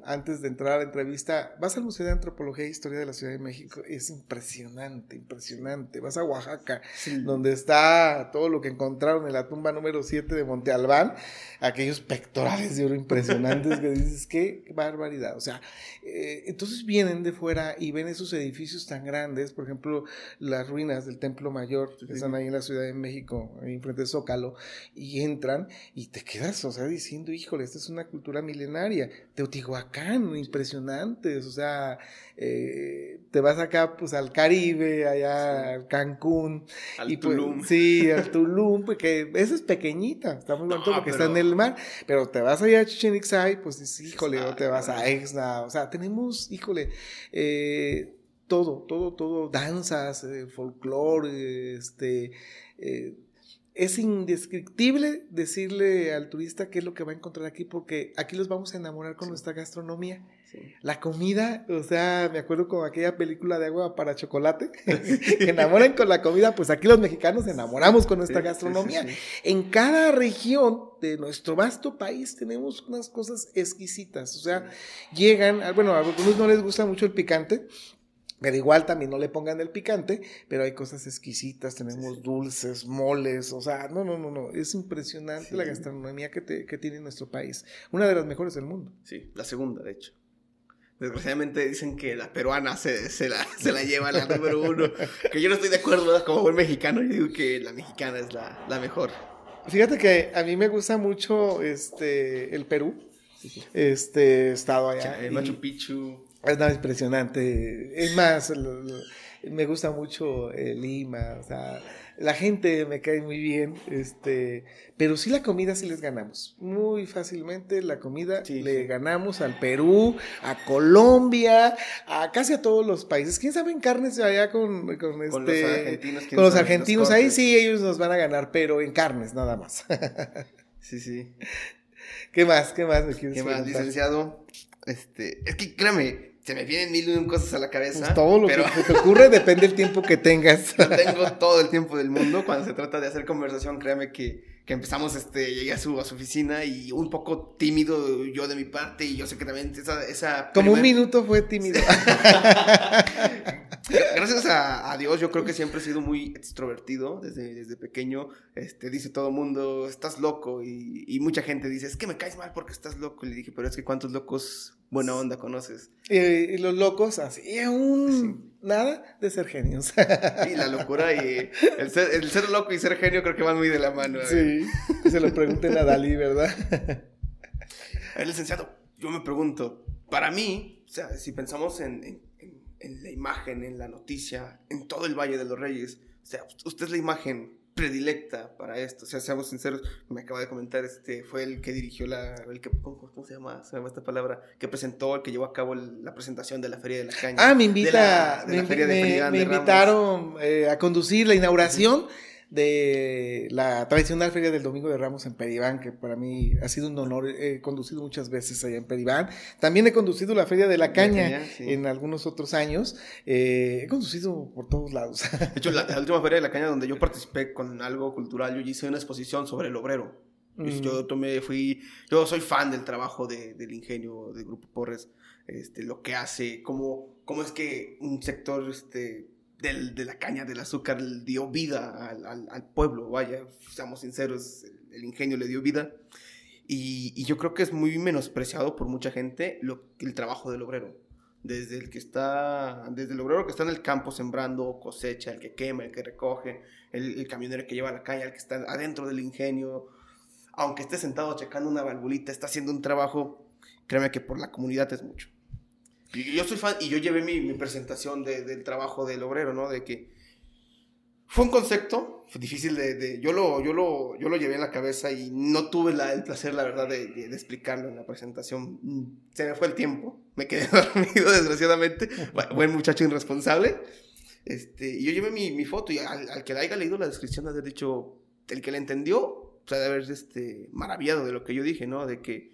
antes de entrar a la entrevista, vas al Museo de Antropología e Historia de la Ciudad de México, es impresionante, impresionante. Vas a Oaxaca, donde está todo lo que encontraron en la tumba número 7 de Monte Albán, aquellos pectorales de oro impresionantes que dices, qué barbaridad. O sea, eh, entonces vienen de fuera y ven esos edificios tan grandes, por ejemplo, las ruinas del Templo Mayor, que están ahí en la Ciudad de México, ahí enfrente de Zócalo, y entran y te quedas, o sea, diciendo, híjole, esta es una cultura milenaria. Teotihuacán, impresionantes, o sea, eh, te vas acá pues al Caribe, allá al Cancún, Al y pues, Tulum. sí, al Tulum, porque esa es pequeñita, está muy bonito No, porque pero- está en el mar, pero te vas allá a Chichen Itza y pues dices, híjole, o te vas a. Exna, o sea, tenemos, híjole, eh, todo, todo, todo, danzas, eh, folclore, este, eh, es indescriptible decirle al turista qué es lo que va a encontrar aquí, porque aquí los vamos a enamorar con Sí. nuestra gastronomía. Sí. La comida, o sea, me acuerdo con aquella película de agua para chocolate, que enamoran con la comida, pues aquí los mexicanos enamoramos con nuestra gastronomía. En cada región de nuestro vasto país tenemos unas cosas exquisitas, o sea, llegan, bueno, a algunos no les gusta mucho el picante, pero igual también no le pongan el picante, pero hay cosas exquisitas, tenemos sí. dulces, moles, o sea, no, no, no, no, es impresionante Sí. la gastronomía que, te- que tiene nuestro país, una de las mejores del mundo. Sí, la segunda, de hecho. Desgraciadamente dicen que la peruana se, se la, se la lleva la número uno. Que yo no estoy de acuerdo, como buen mexicano, yo digo que la mexicana es la, la mejor. Fíjate que a mí me gusta mucho este el Perú. Este he estado allá. El y Machu Picchu. Es nada impresionante. Es más, me gusta mucho eh, Lima. O sea, la gente me cae muy bien. Este, pero sí la comida sí les ganamos. Muy fácilmente la comida Sí, le sí. ganamos al Perú, a Colombia, a casi a todos los países. ¿Quién sabe en carnes allá con, con, este, Con los argentinos. con los argentinos, ahí sí ellos nos van a ganar, pero en carnes nada más. Sí, sí. ¿Qué más? ¿Qué más me ¿Qué más, licenciado? Este, es que créame, se me vienen mil y un cosas a la cabeza. Pues todo lo pero que te ocurre depende del tiempo que tengas. no tengo todo el tiempo del mundo. Cuando se trata de hacer conversación, créame que, que empezamos, este, llegué a su, a su oficina y un poco tímido yo de mi parte. Y yo sé que también esa. esa Como un minuto fue tímido. Gracias a, a Dios, yo creo que siempre he sido muy extrovertido desde, desde pequeño. Este, dice todo el mundo, estás loco. Y, y mucha gente dice, es que me caes mal porque estás loco. Y le dije, pero es que cuántos locos buena onda conoces. Y los locos, así, un nada de ser genios. Y la locura y el ser, el ser loco y ser genio creo que van muy de la mano. ¿eh? sí, que se lo pregunten a Dalí, ¿verdad? Ver, licenciado, yo me pregunto, para mí, o sea, si pensamos en, en- en- la imagen, en la noticia, en todo el Valle de los Reyes, o sea, usted es la imagen predilecta para esto. O sea, seamos sinceros, me acaba de comentar, este, fue el que dirigió la, el que, ¿cómo, se llama? Se llama esta palabra, que presentó, el que llevó a cabo la presentación de la Feria de la Caña. Ah, me invita, me, invitaron eh, a conducir la inauguración de la tradicional Feria del Domingo de Ramos en Peribán, que para mí ha sido un honor. He conducido muchas veces allá en Peribán. También he conducido la Feria de la Caña en algunos otros años. Eh, he conducido por todos lados. De hecho, la, última Feria de la Caña donde yo participé con algo cultural, yo hice una exposición sobre el obrero. Yo mm. tomé, fui, yo soy fan del trabajo de, del ingenio del Grupo Porres, este, lo que hace, cómo, cómo es que un sector, este, del, de la caña del azúcar dio vida al, al, pueblo, vaya, seamos sinceros, el, ingenio le dio vida. Y, yo creo que es muy menospreciado por mucha gente lo, el trabajo del obrero. Desde el que está, desde el obrero que está en el campo sembrando, cosecha, el que quema, el que recoge, el, el camionero que lleva la caña, el que está adentro del ingenio, aunque esté sentado checando una valvulita, está haciendo un trabajo, créeme que por la comunidad es mucho. Y yo soy fan, y yo llevé mi, mi presentación de, del trabajo del obrero, ¿no? De que fue un concepto difícil de, de, yo, lo, yo, lo, yo lo llevé en la cabeza y no tuve la, el placer, la verdad, de, de, explicarlo en la presentación. Se me fue el tiempo, me quedé dormido, desgraciadamente. Buen muchacho irresponsable. Este, y yo llevé mi, mi foto y al, al, que le haya leído la descripción, de haber dicho, el que le entendió, o sea, de haber este, maravillado de lo que yo dije, ¿no? De que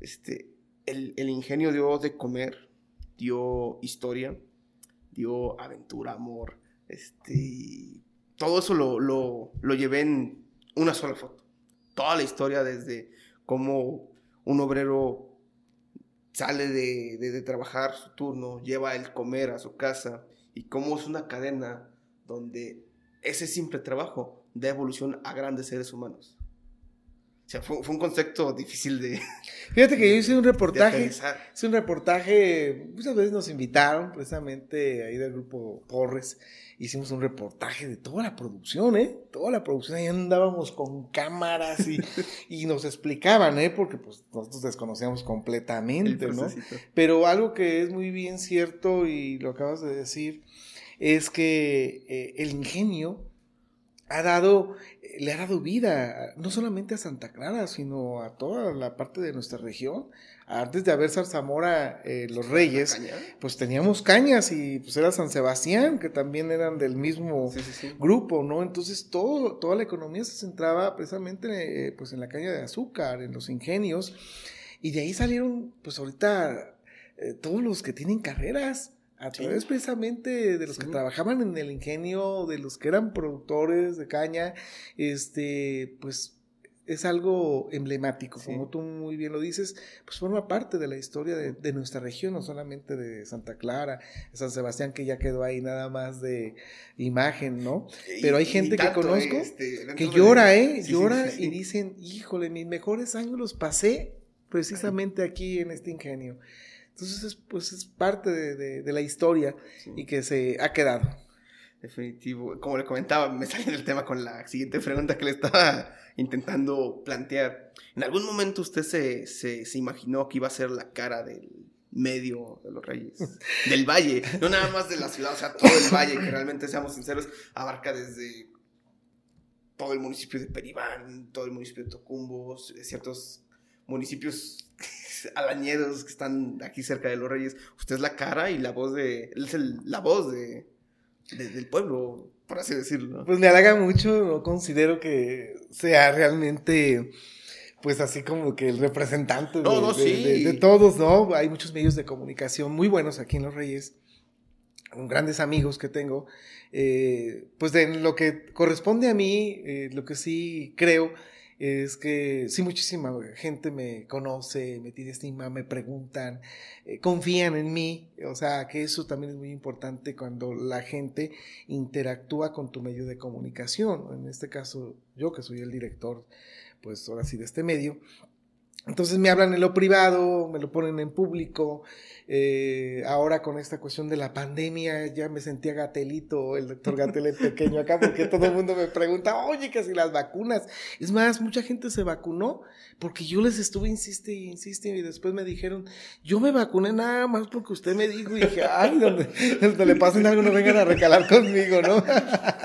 este, el, el ingenio dio de comer dio historia, dio aventura, amor, este, todo eso lo, lo, lo llevé en una sola foto. Toda la historia desde cómo un obrero sale de, de, de, trabajar su turno, lleva el comer a su casa y cómo es una cadena donde ese simple trabajo da evolución a grandes seres humanos. O sea, fue, fue, un concepto difícil de. Fíjate que yo hice un reportaje. Hice un reportaje. Muchas veces nos invitaron, precisamente ahí del grupo Porres. Hicimos un reportaje de toda la producción, ¿eh? Toda la producción. Ahí andábamos con cámaras y, y nos explicaban, ¿eh? Porque pues nosotros desconocíamos completamente, ¿no? Pero algo que es muy bien cierto y lo acabas de decir es que eh, el ingenio ha dado, eh, le ha dado vida, no solamente a Santa Clara, sino a toda la parte de nuestra región. Antes de haber Zarzamora, eh, los Reyes, pues teníamos cañas y pues era San Sebastián, que también eran del mismo sí, sí, sí. grupo, ¿no? Entonces todo, toda la economía se centraba precisamente eh, pues en la caña de azúcar, en los ingenios, y de ahí salieron, pues ahorita, eh, todos los que tienen carreras a través precisamente de los que trabajaban en el ingenio, de los que eran productores de caña, este, pues es algo emblemático, sí. como tú muy bien lo dices, pues forma parte de la historia de, de, nuestra región, no solamente de Santa Clara, San Sebastián, que ya quedó ahí nada más de imagen, ¿no? Pero hay gente que conozco este, que llora, de... ¿eh? Llora y dicen, híjole, mis mejores años los pasé precisamente aquí en este ingenio. Entonces, pues es parte de, de, de la historia sí. y que se ha quedado. Definitivo. Como le comentaba, me salió el tema con la siguiente pregunta que le estaba intentando plantear. ¿En algún momento usted se, se, se imaginó que iba a ser la cara del medio de los reyes? Del valle, no nada más de la ciudad, o sea, todo el valle, que realmente, seamos sinceros, abarca desde todo el municipio de Peribán, todo el municipio de Tocumbo, ciertos municipios alañeros que están aquí cerca de los reyes. Usted es la cara y la voz de. es el, la voz de, de, del pueblo, por así decirlo. Pues me halaga mucho, no considero que sea realmente. Pues así como que el representante de, no, no, de, sí. de, de todos, ¿no? Hay muchos medios de comunicación muy buenos aquí en Los Reyes, con grandes amigos que tengo. Eh, pues de lo que corresponde a mí, eh, lo que sí creo es que sí, muchísima gente me conoce, me tiene estima, me preguntan, eh, confían en mí, o sea, que eso también es muy importante cuando la gente interactúa con tu medio de comunicación, en este caso yo que soy el director, pues ahora sí, de este medio, Entonces me hablan en lo privado, me lo ponen en público, eh, ahora con esta cuestión de la pandemia ya me sentía gatelito, el doctor Gatel pequeño acá, porque todo el mundo me pregunta, oye, que si las vacunas. Es más, mucha gente se vacunó porque yo les estuve, insiste y insiste, y después me dijeron, yo me vacuné nada más porque usted me dijo, y dije, ay, donde, le pasen algo no vengan a recalar conmigo, ¿no?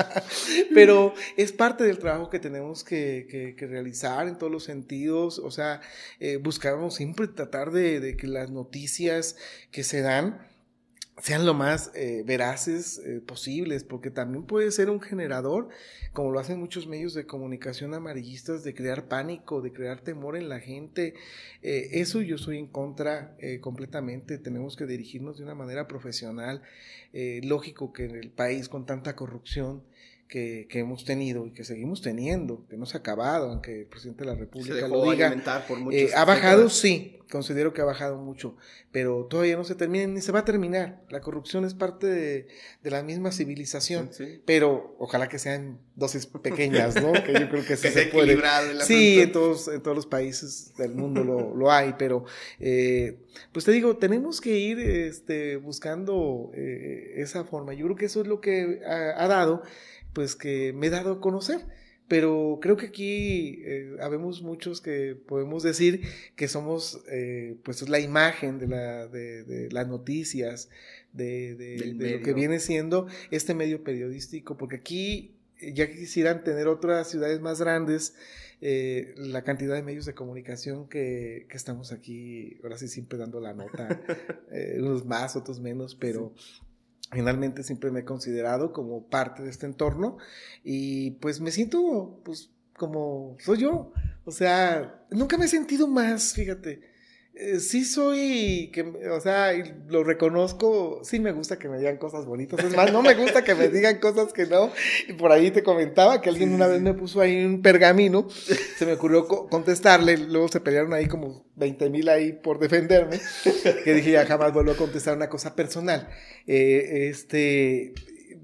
Pero es parte del trabajo que tenemos que, realizar en todos los sentidos, o sea, eh, buscamos siempre tratar de, que las noticias que se dan sean lo más eh, veraces eh, posibles, porque también puede ser un generador, como lo hacen muchos medios de comunicación amarillistas, de crear pánico, de crear temor en la gente. Eh, eso yo soy en contra completamente. Tenemos que dirigirnos de una manera profesional. lógico que en el país con tanta corrupción, que, hemos tenido y que seguimos teniendo, que no se ha acabado, aunque el presidente de la República lo diga. Eh, ha bajado, sí, considero que ha bajado mucho, pero todavía no se termina ni se va a terminar. La corrupción es parte de, la misma civilización, pero ojalá que sean dosis pequeñas, ¿no? que yo creo que, sí se puede. Sí, en todos, en todos los países del mundo lo, hay, pero eh, pues te digo, tenemos que ir este, buscando eh, esa forma. Yo creo que eso es lo que ha dado pues que me he dado a conocer. Pero creo que aquí eh, habemos muchos que podemos decir que somos eh, pues la imagen de, la, de, las noticias, de, de lo que viene siendo este medio periodístico, porque aquí ya quisieran tener otras ciudades más grandes, eh, la cantidad de medios de comunicación que, que, estamos aquí, ahora sí siempre dando la nota, unos más, otros menos, pero finalmente siempre me he considerado como parte de este entorno y pues me siento pues como soy yo. O sea, nunca me he sentido más, fíjate. Eh, sí soy, que, o sea, lo reconozco, sí me gusta que me digan cosas bonitas, es más, no me gusta que me digan cosas que no, y por ahí te comentaba que alguien una vez me puso ahí un pergamino, se me ocurrió contestarle, luego se pelearon ahí como 20 mil ahí por defenderme, que dije ya jamás vuelvo a contestar una cosa personal. Eh, este,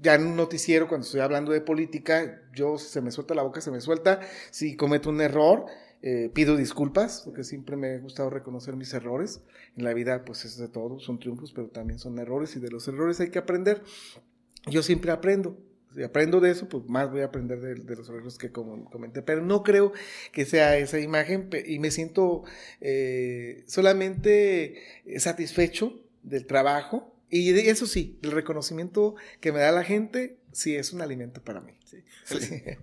ya en un noticiero, cuando estoy hablando de política, yo se me suelta la boca, se me suelta, si cometo un error, eh, pido disculpas, porque siempre me ha gustado reconocer mis errores. En la vida, pues es de todo, son triunfos, pero también son errores, y de los errores hay que aprender. Yo siempre aprendo. Si aprendo de eso, pues más voy a aprender de, los errores que como comenté. Pero no creo que sea esa imagen y me siento eh, solamente satisfecho del trabajo. Y eso sí, el reconocimiento que me da la gente, sí es un alimento para mí. Sí.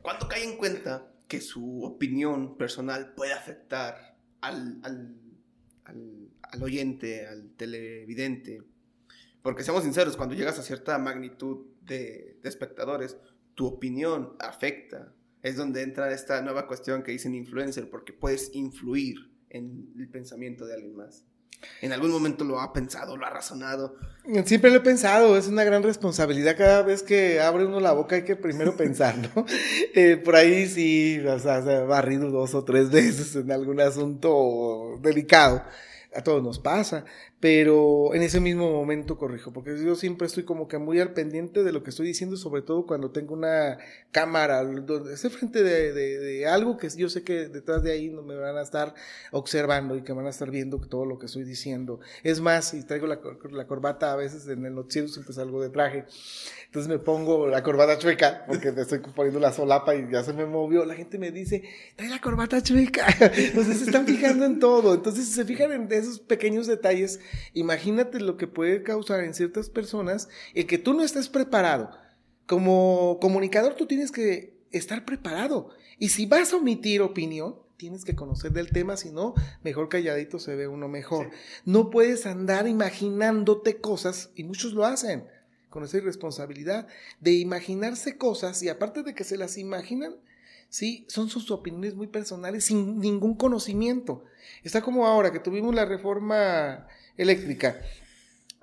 ¿Cuánto cae en cuenta que su opinión personal puede afectar al, al, al, oyente, al televidente. Porque seamos sinceros, cuando llegas a cierta magnitud de, de, espectadores, tu opinión afecta. Es donde entra esta nueva cuestión que dicen influencer, porque puedes influir en el pensamiento de alguien más. ¿En algún momento lo ha pensado, lo ha razonado? Siempre lo he pensado, es una gran responsabilidad. Cada vez que abre uno la boca hay que primero pensar, ¿no? Eh, por ahí sí, o sea, barrido dos o tres veces en algún asunto delicado. A todos nos pasa pero en ese mismo momento corrijo, porque yo siempre estoy como que muy al pendiente de lo que estoy diciendo, sobre todo cuando tengo una cámara, esté frente de, algo que yo sé que detrás de ahí me van a estar observando y que van a estar viendo todo lo que estoy diciendo. Es más, si traigo la, la corbata a veces en el noticiero siempre salgo de traje, entonces me pongo la corbata chueca, porque estoy poniendo la solapa y ya se me movió, la gente me dice, trae la corbata chueca, entonces se están fijando en todo, entonces se fijan en esos pequeños detalles imagínate lo que puede causar en ciertas personas el que tú no estés preparado. Como comunicador tú tienes que estar preparado. Y si vas a omitir opinión, tienes que conocer del tema, si no, mejor calladito se ve uno mejor. No puedes andar imaginándote cosas, y muchos lo hacen, con esa irresponsabilidad de imaginarse cosas, y aparte de que se las imaginan, sí, son sus opiniones muy personales sin ningún conocimiento. Está como ahora que tuvimos la reforma eléctrica.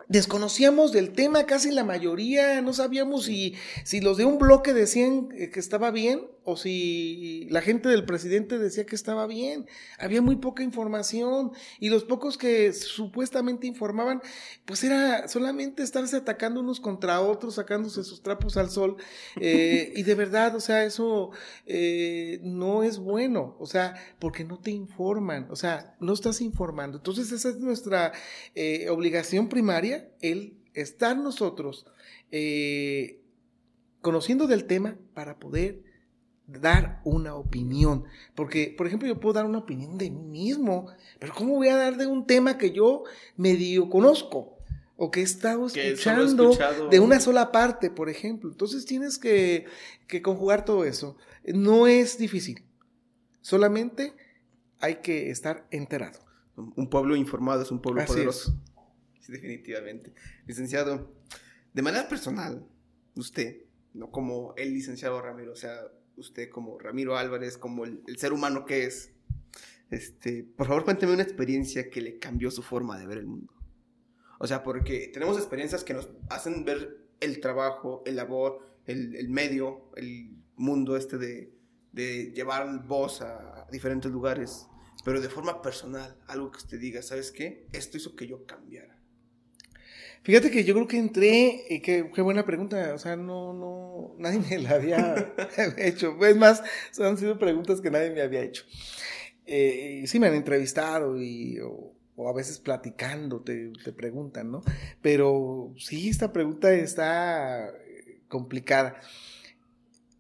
Desconocíamos del tema casi la mayoría, no sabíamos si, si los de un bloque decían que estaba bien o si la gente del presidente decía que estaba bien. Había muy poca información y los pocos que supuestamente informaban, pues era solamente estarse atacando unos contra otros, sacándose sus trapos al sol. Eh, y de verdad, o sea, eso eh, no es bueno, o sea, porque no te informan, o sea, no estás informando. Entonces esa es nuestra eh, obligación primaria, el estar nosotros conociendo del tema para poder dar una opinión. Porque, por ejemplo, yo puedo dar una opinión de mí mismo, pero ¿cómo voy a dar de un tema que yo medio conozco? O que he estado escuchando de una sola parte, por ejemplo. Entonces tienes que, conjugar todo eso. No es difícil. Solamente hay que estar enterado. Un pueblo informado es un pueblo poderoso. Sí, definitivamente. Licenciado, de manera personal, usted, no como el licenciado Ramiro, o sea, usted como Ramiro Álvarez, como el, ser humano que es, este, por favor cuénteme una experiencia que le cambió su forma de ver el mundo. O sea, porque tenemos experiencias que nos hacen ver el trabajo, el labor, el, medio, el mundo este de, de llevar voz a diferentes lugares, pero de forma personal, algo que usted diga, ¿sabes qué? Esto hizo que yo cambiara. Fíjate que yo creo que entré, y qué, qué, buena pregunta, o sea, no, no, nadie me la había hecho. Es más, han sido preguntas que nadie me había hecho. Eh, sí me han entrevistado y, o, a veces platicando te, te, preguntan, ¿no? Pero sí, esta pregunta está complicada.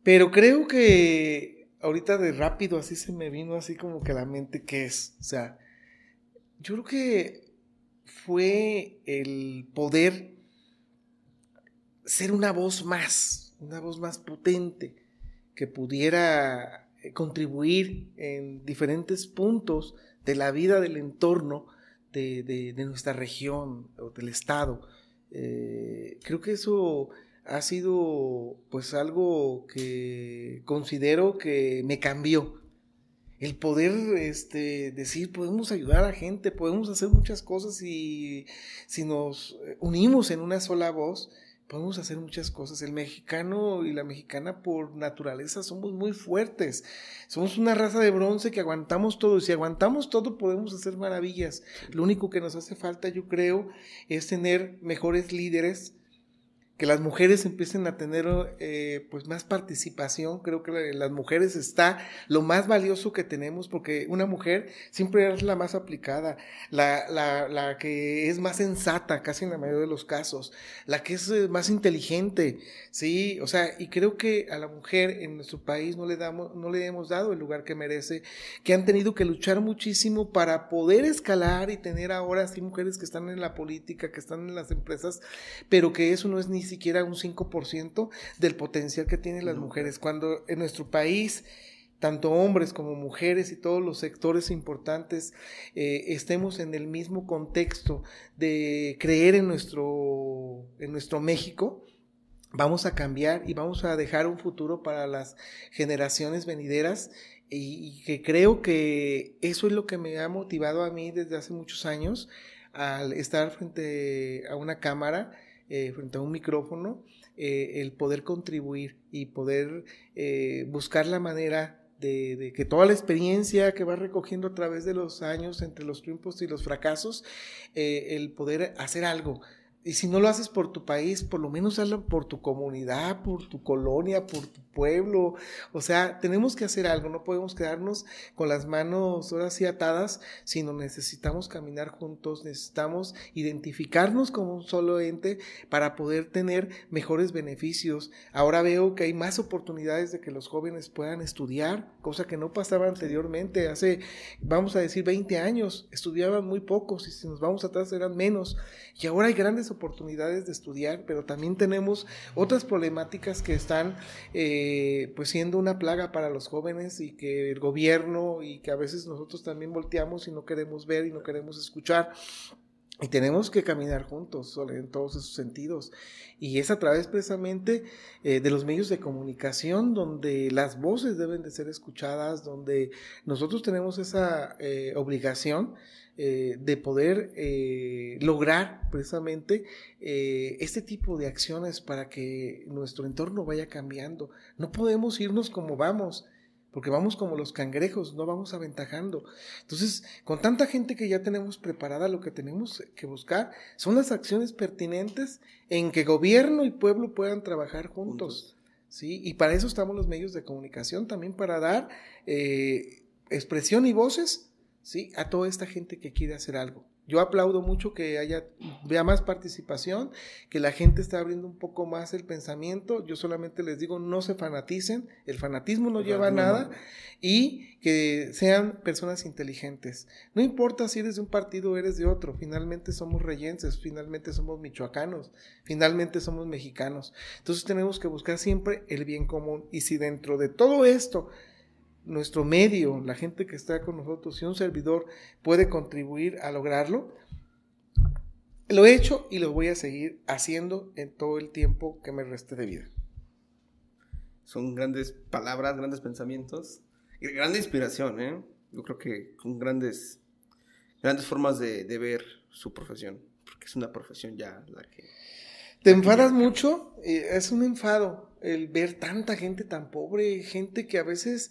Pero creo que ahorita de rápido así se me vino así como que la mente qué es. O sea, yo creo que fue el poder ser una voz más, una voz más potente, que pudiera eh, contribuir en diferentes puntos de la vida del entorno de, nuestra región o del estado. Eh, creo que eso ha sido pues algo que considero que me cambió el poder este, decir, podemos ayudar a gente, podemos hacer muchas cosas y si nos unimos en una sola voz, podemos hacer muchas cosas. El mexicano y la mexicana por naturaleza somos muy fuertes. Somos una raza de bronce que aguantamos todo y si aguantamos todo podemos hacer maravillas. Lo único que nos hace falta, yo creo, es tener mejores líderes que las mujeres empiecen a tener eh, pues más participación. Creo que las mujeres está lo más valioso que tenemos porque una mujer siempre es la más aplicada, la, la, la, que es más sensata casi en la mayoría de los casos, la que es eh, más inteligente, sí, o sea, y creo que a la mujer en nuestro país no le damos, no le hemos dado el lugar que merece, que han tenido que luchar muchísimo para poder escalar y tener ahora sí mujeres que están en la política, que están en las empresas, pero que eso no es ni siquiera un 5% del potencial que tienen las mujeres. Cuando en nuestro país tanto hombres como mujeres y todos los sectores importantes eh, estemos en el mismo contexto de creer en nuestro, en nuestro México, vamos a cambiar y vamos a dejar un futuro para las generaciones venideras y, y que creo que eso es lo que me ha motivado a mí desde hace muchos años al estar frente a una cámara eh, frente a un micrófono, eh, el poder contribuir y poder eh, buscar la manera de, que toda la experiencia que va recogiendo a través de los años entre los triunfos y los fracasos, el poder hacer algo. Y si no lo haces por tu país, por lo menos hazlo por tu comunidad, por tu colonia, por tu pueblo. O sea, tenemos que hacer algo, no podemos quedarnos con las manos ahora sí atadas, sino necesitamos caminar juntos, necesitamos identificarnos como un solo ente para poder tener mejores beneficios. Ahora veo que hay más oportunidades de que los jóvenes puedan estudiar, cosa que no pasaba anteriormente. Hace, vamos a decir, 20 años, estudiaban muy pocos y si nos vamos atrás eran menos. Y ahora hay grandes oportunidades de estudiar, pero también tenemos otras problemáticas que están eh, pues siendo una plaga para los jóvenes y que el gobierno y que a veces nosotros también volteamos y no queremos ver y no queremos escuchar. Y tenemos que caminar juntos en todos esos sentidos. Y es a través precisamente eh, de los medios de comunicación donde las voces deben de ser escuchadas, donde nosotros tenemos esa eh, obligación eh, de poder lograr precisamente este tipo de acciones para que nuestro entorno vaya cambiando. No podemos irnos como vamos porque vamos como los cangrejos, no vamos aventajando. Entonces, con tanta gente que ya tenemos preparada, lo que tenemos que buscar son las acciones pertinentes en que gobierno y pueblo puedan trabajar juntos. ¿sí? Y para eso estamos los medios de comunicación, también para dar eh, expresión y voces ¿sí? a toda esta gente que quiere hacer algo. Yo aplaudo mucho que haya vea más participación, que la gente está abriendo un poco más el pensamiento. Yo solamente les digo, no se fanaticen, el fanatismo no lleva a nada y que sean personas inteligentes. No importa si eres de un partido o eres de otro, finalmente somos reyenses, finalmente somos michoacanos, finalmente somos mexicanos. Entonces tenemos que buscar siempre el bien común y si dentro de todo esto nuestro medio, la gente que está con nosotros, si un servidor puede contribuir a lograrlo, lo he hecho y lo voy a seguir haciendo en todo el tiempo que me reste de vida. Son grandes palabras, grandes pensamientos y grande inspiración, ¿eh? Yo creo que son grandes, grandes formas de, ver su profesión, porque es una profesión ya la que... ¿Te enfadas mucho? Eh, es un enfado el ver tanta gente tan pobre, gente que a veces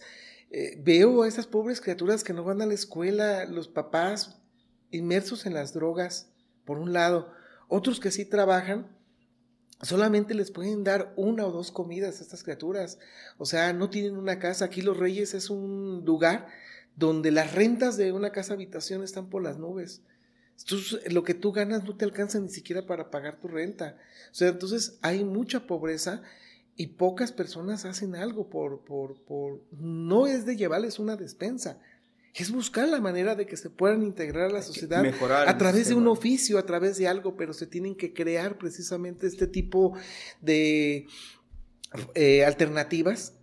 eh, veo a esas pobres criaturas que no van a la escuela, los papás inmersos en las drogas, por un lado, otros que sí trabajan, solamente les pueden dar una o dos comidas a estas criaturas. O sea, no tienen una casa. Aquí Los Reyes es un lugar donde las rentas de una casa habitación están por las nubes. Entonces, lo que tú ganas no te alcanza ni siquiera para pagar tu renta. O sea, entonces hay mucha pobreza y pocas personas hacen algo por, por, por, no es de llevarles una despensa, es buscar la manera de que se puedan integrar a la sociedad a través de un oficio, a través de algo, pero se tienen que crear precisamente este tipo de eh, alternativas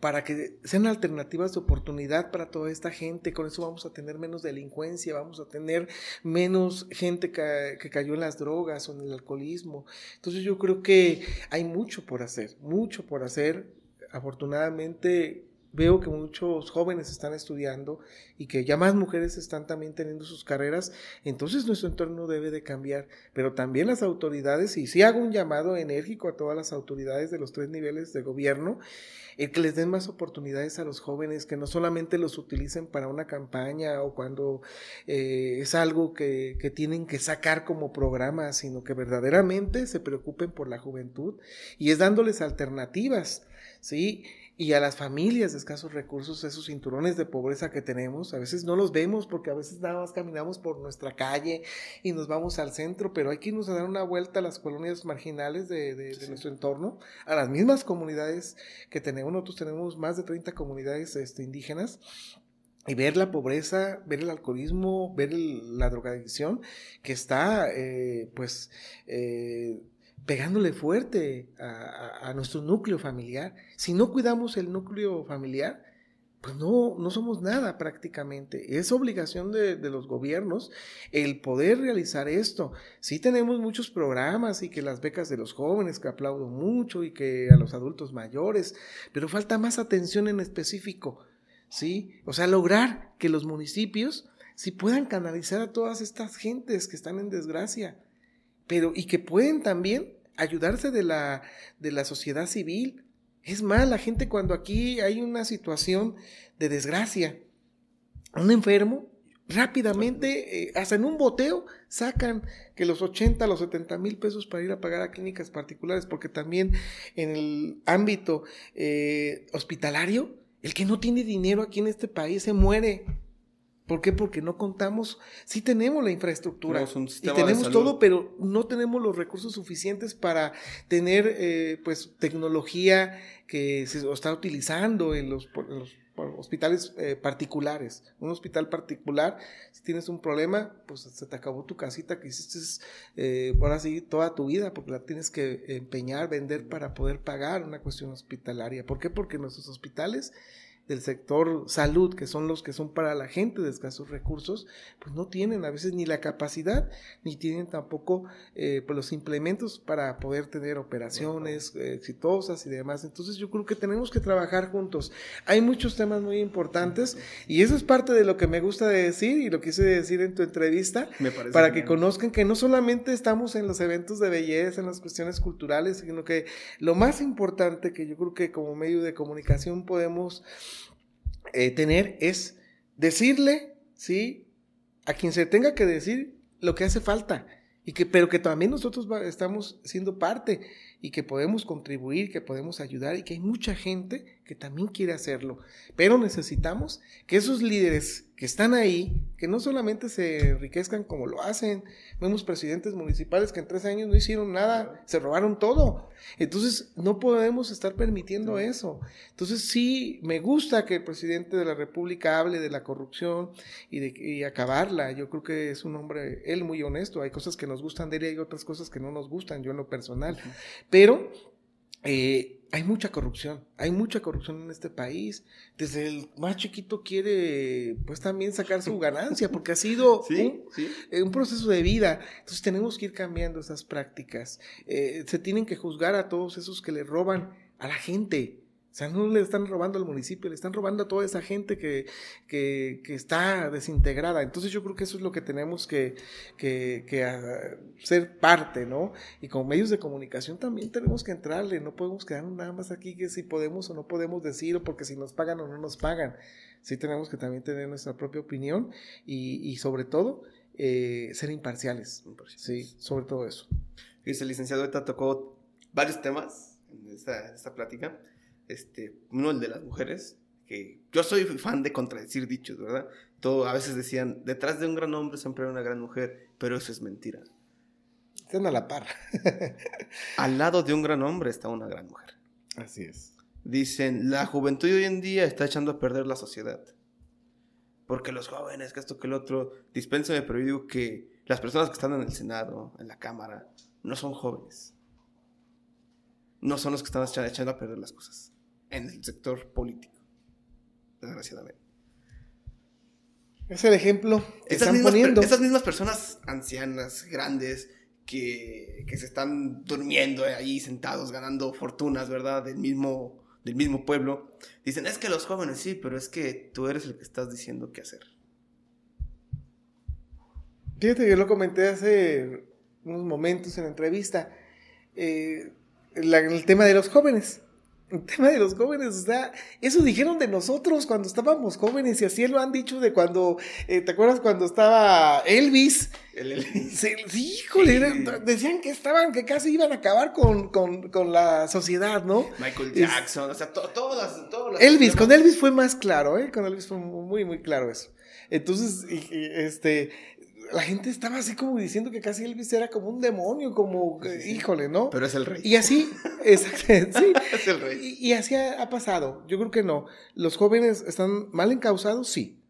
para que sean alternativas de oportunidad para toda esta gente. Con eso vamos a tener menos delincuencia, vamos a tener menos gente que, cayó en las drogas o en el alcoholismo. Entonces yo creo que hay mucho por hacer, mucho por hacer. Afortunadamente veo que muchos jóvenes están estudiando y que ya más mujeres están también teniendo sus carreras, entonces nuestro entorno debe de cambiar, pero también las autoridades, y sí hago un llamado enérgico a todas las autoridades de los tres niveles de gobierno, el que les den más oportunidades a los jóvenes, que no solamente los utilicen para una campaña o cuando eh, es algo que, que tienen que sacar como programa, sino que verdaderamente se preocupen por la juventud y es dándoles alternativas, ¿sí? Y a las familias de escasos recursos, esos cinturones de pobreza que tenemos, a veces no los vemos porque a veces nada más caminamos por nuestra calle y nos vamos al centro, pero hay que irnos a dar una vuelta a las colonias marginales de, nuestro entorno, a las mismas comunidades que tenemos, nosotros tenemos más de 30 comunidades este, indígenas, y ver la pobreza, ver el alcoholismo, ver la drogadicción que está, eh, pues, eh, pegándole fuerte a, nuestro núcleo familiar. Si no cuidamos el núcleo familiar, pues no, no somos nada prácticamente. Es obligación de, los gobiernos el poder realizar esto. Sí tenemos muchos programas y que las becas de los jóvenes, que aplaudo mucho, y que a los adultos mayores, pero falta más atención en específico. ¿Sí? O sea, lograr que los municipios sí puedan canalizar a todas estas gentes que están en desgracia, pero y que pueden también ayudarse de la, de la sociedad civil. Es más, la gente cuando aquí hay una situación de desgracia, un enfermo, rápidamente, eh, hasta en un boteo, sacan que los 80, los 70 mil pesos para ir a pagar a clínicas particulares, porque también en el ámbito eh, hospitalario, el que no tiene dinero aquí en este país se muere ¿Por qué? Porque no contamos, sí tenemos la infraestructura y tenemos todo, pero no tenemos los recursos suficientes para tener eh, pues tecnología que se está utilizando en los, hospitales eh, particulares. Un hospital particular, si tienes un problema, pues se te acabó tu casita que hiciste eh, por así toda tu vida, porque la tienes que empeñar, vender para poder pagar una cuestión hospitalaria. ¿Por qué? Porque nuestros hospitales del sector salud, que son los que son para la gente de escasos recursos, pues no tienen a veces ni la capacidad, ni tienen tampoco eh, pues los implementos para poder tener operaciones eh, exitosas y demás. Entonces yo creo que tenemos que trabajar juntos. Hay muchos temas muy importantes y eso es parte de lo que me gusta decir y lo quise decir en tu entrevista, para que conozcan que no solamente estamos en los eventos de belleza, en las cuestiones culturales, sino que lo más importante que yo creo que como medio de comunicación podemos eh, tener es decirle, ¿sí? A quien se tenga que decir lo que hace falta. Y que, pero que también nosotros estamos siendo parte y que podemos contribuir, que podemos ayudar y que hay mucha gente que también quiere hacerlo. Pero necesitamos que esos líderes que están ahí, que no solamente se enriquezcan como lo hacen, vemos presidentes municipales que en tres años no hicieron nada, se robaron todo. Entonces, no podemos estar permitiendo eso. Entonces, sí, me gusta que el presidente de la República hable de la corrupción y de acabarla. Yo creo que es un hombre, él muy honesto. Hay cosas que nos gustan de él y hay otras cosas que no nos gustan, yo en lo personal. Pero eh, hay mucha corrupción, hay mucha corrupción en este país. Desde el más chiquito quiere, pues también sacar su ganancia, porque ha sido eh, un, proceso de vida. Entonces tenemos que ir cambiando esas prácticas. Eh, se tienen que juzgar a todos esos que le roban a la gente. O sea, no le están robando al municipio, le están robando a toda esa gente que, que, que está desintegrada. Entonces yo creo que eso es lo que tenemos que, que, que ser parte, ¿no? Y como medios de comunicación también tenemos que entrarle, no podemos quedarnos nada más aquí que si podemos o no podemos decir, o porque si nos pagan o no nos pagan. Sí tenemos que también tener nuestra propia opinión y, y sobre todo eh, ser imparciales. Sí, sobre todo eso. Dice, licenciado, ahorita tocó varios temas en esta, esta plática este, uno el de las mujeres, que yo soy fan de contradecir dichos, ¿verdad? Todo, a veces decían, detrás de un gran hombre siempre hay una gran mujer, pero eso es mentira. Están a la par. Al lado de un gran hombre está una gran mujer. Así es. Dicen, la juventud hoy en día está echando a perder la sociedad. Porque los jóvenes, que esto, que el otro, dispénsame, pero yo digo que las personas que están en el Senado, en la Cámara, no son jóvenes. No son los que están echando a perder las cosas en el sector político, desgraciadamente. Es el ejemplo que están poniendo. Esas mismas personas ancianas, grandes, que, se están durmiendo ahí sentados, ganando fortunas, ¿verdad? Del mismo, del mismo pueblo. Dicen, es que los jóvenes sí, pero es que tú eres el que estás diciendo qué hacer. Fíjate, yo lo comenté hace unos momentos en la entrevista. Eh, el tema de los jóvenes. El tema de los jóvenes, o sea, eso dijeron de nosotros cuando estábamos jóvenes y así lo han dicho de cuando, eh, ¿te acuerdas cuando estaba Elvis? El Elvis. Sí, híjole, decían que estaban, que casi iban a acabar con, la sociedad, ¿no? Michael Jackson, o sea, todas, todas Elvis, con Elvis fue más claro, ¿eh? Con Elvis fue muy, muy claro eso. Entonces, este, la gente estaba así como diciendo que casi Elvis era como un demonio, como, híjole, ¿no? Pero es el rey. Y así, exacto, sí. es el rey. Y, así ha, pasado. Yo creo que no. Los jóvenes están mal encausados, sí.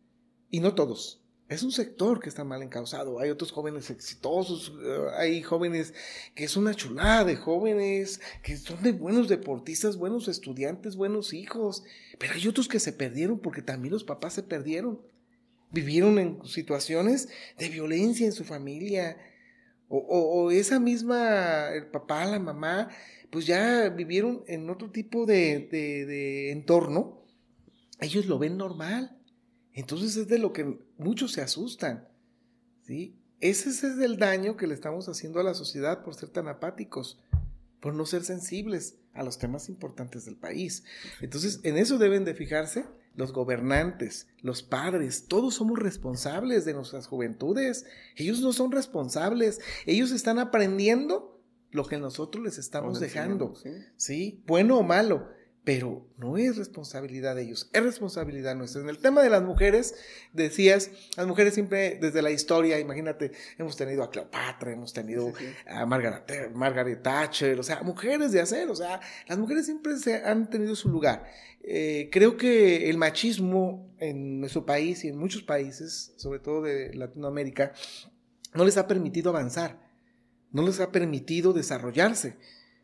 Y no todos. Es un sector que está mal encausado. Hay otros jóvenes exitosos, eh, hay jóvenes que es una chulada de jóvenes, que son de buenos deportistas, buenos estudiantes, buenos hijos. Pero hay otros que se perdieron porque también los papás se perdieron vivieron en situaciones de violencia en su familia, o, esa misma, el papá, la mamá, pues ya vivieron en otro tipo de, de, entorno, ellos lo ven normal. Entonces es de lo que muchos se asustan. ¿sí? Ese es el daño que le estamos haciendo a la sociedad por ser tan apáticos, por no ser sensibles a los temas importantes del país. Entonces, en eso deben de fijarse los gobernantes, los padres, todos somos responsables de nuestras juventudes. Ellos no son responsables, ellos están aprendiendo lo que nosotros les estamos dejando, ¿sí? Bueno o malo pero no es responsabilidad de ellos, es responsabilidad nuestra. En el tema de las mujeres, decías, las mujeres siempre desde la historia, imagínate, hemos tenido a Cleopatra, hemos tenido a Margaret, Margaret, Thatcher, o sea, mujeres de hacer, o sea, las mujeres siempre se han tenido su lugar. Eh, creo que el machismo en nuestro país y en muchos países, sobre todo de Latinoamérica, no les ha permitido avanzar, no les ha permitido desarrollarse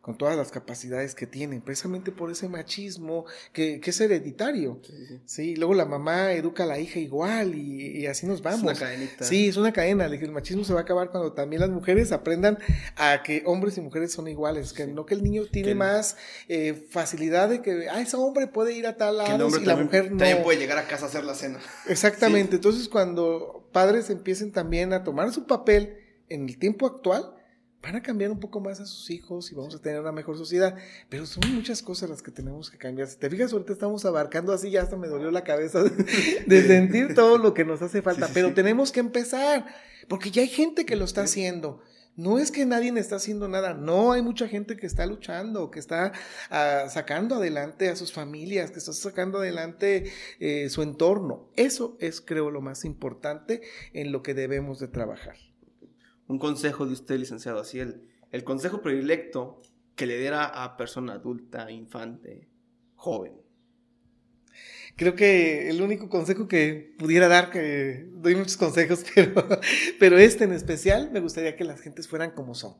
con todas las capacidades que tienen, precisamente por ese machismo que, que es hereditario. Sí, sí, luego la mamá educa a la hija igual y, así nos vamos. Es una cadenita. Sí, es una cadena. El machismo se va a acabar cuando también las mujeres aprendan a que hombres y mujeres son iguales, que no que el niño tiene más eh, facilidad de que, ah, ese hombre puede ir a tal lado y la mujer no. También puede llegar a casa a hacer la cena. Exactamente. Entonces, cuando padres empiecen también a tomar su papel en el tiempo actual, van a cambiar un poco más a sus hijos y vamos a tener una mejor sociedad. Pero son muchas cosas las que tenemos que cambiar. Si te fijas, ahorita estamos abarcando así, ya hasta me dolió la cabeza de, sentir todo lo que nos hace falta. pero tenemos que empezar, porque ya hay gente que lo está haciendo. No es que nadie está haciendo nada, no, hay mucha gente que está luchando, que está ah, sacando adelante a sus familias, que está sacando adelante eh, su entorno. Eso es, creo, lo más importante en lo que debemos de trabajar un consejo de usted, licenciado, así el, el consejo predilecto que le diera a persona adulta, infante, joven. Creo que el único consejo que pudiera dar, que doy muchos consejos, pero, pero este en especial, me gustaría que las gentes fueran como son.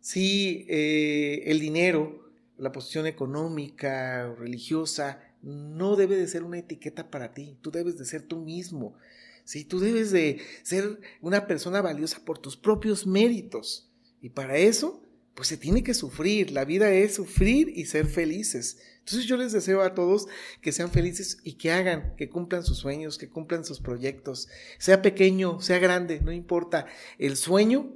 Sí, eh, el dinero, la posición económica religiosa, no debe de ser una etiqueta para ti, tú debes de ser tú mismo. ¿Sí? Tú debes de ser una persona valiosa por tus propios méritos. Y para eso, pues se tiene que sufrir. La vida es sufrir y ser felices. Entonces yo les deseo a todos que sean felices y que hagan, que cumplan sus sueños, que cumplan sus proyectos. Sea pequeño, sea grande, no importa. El sueño,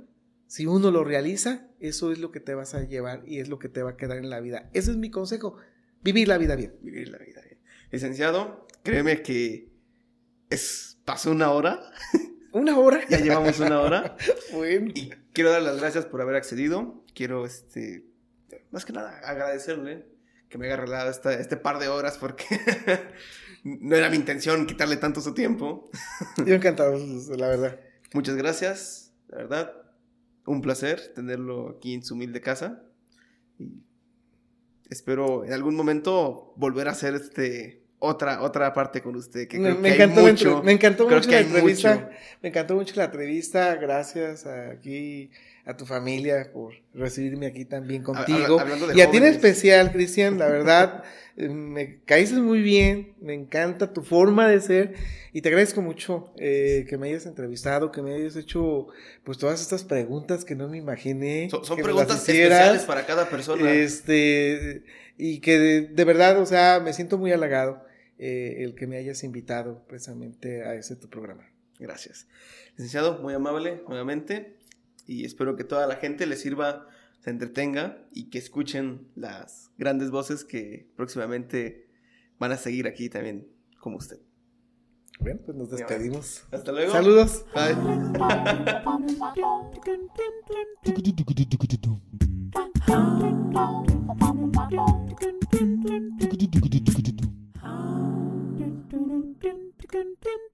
si uno lo realiza, eso es lo que te vas a llevar y es lo que te va a quedar en la vida. Ese es mi consejo. Vivir la vida bien. Vivir la vida bien. Licenciado, créeme que es pasó una hora. ¿Una hora? ya llevamos una hora. bueno. Y quiero dar las gracias por haber accedido. Quiero, este, más que nada, agradecerle que me haya regalado este par de horas porque no era mi intención quitarle tanto su tiempo. Yo encantado, la verdad. Muchas gracias, la verdad. Un placer tenerlo aquí en su humilde casa. Y espero en algún momento volver a hacer este otra, otra parte con usted. Que me, encantó mucho, me encantó mucho la entrevista. Me encantó mucho la entrevista. Gracias aquí a tu familia por recibirme aquí también contigo. y a ti en especial, Cristian, la verdad, me caíste muy bien, me encanta tu forma de ser y te agradezco mucho eh, que me hayas entrevistado, que me hayas hecho pues todas estas preguntas que no me imaginé. Son, preguntas especiales para cada persona. Este, y que de verdad, o sea, me siento muy halagado eh, el que me hayas invitado precisamente a ese tu programa. Gracias. Licenciado, muy amable nuevamente y espero que toda la gente le sirva, se entretenga y que escuchen las grandes voces que próximamente van a seguir aquí también como usted. Bien, pues nos despedimos. Hasta luego. Saludos. Bye. dun, dun.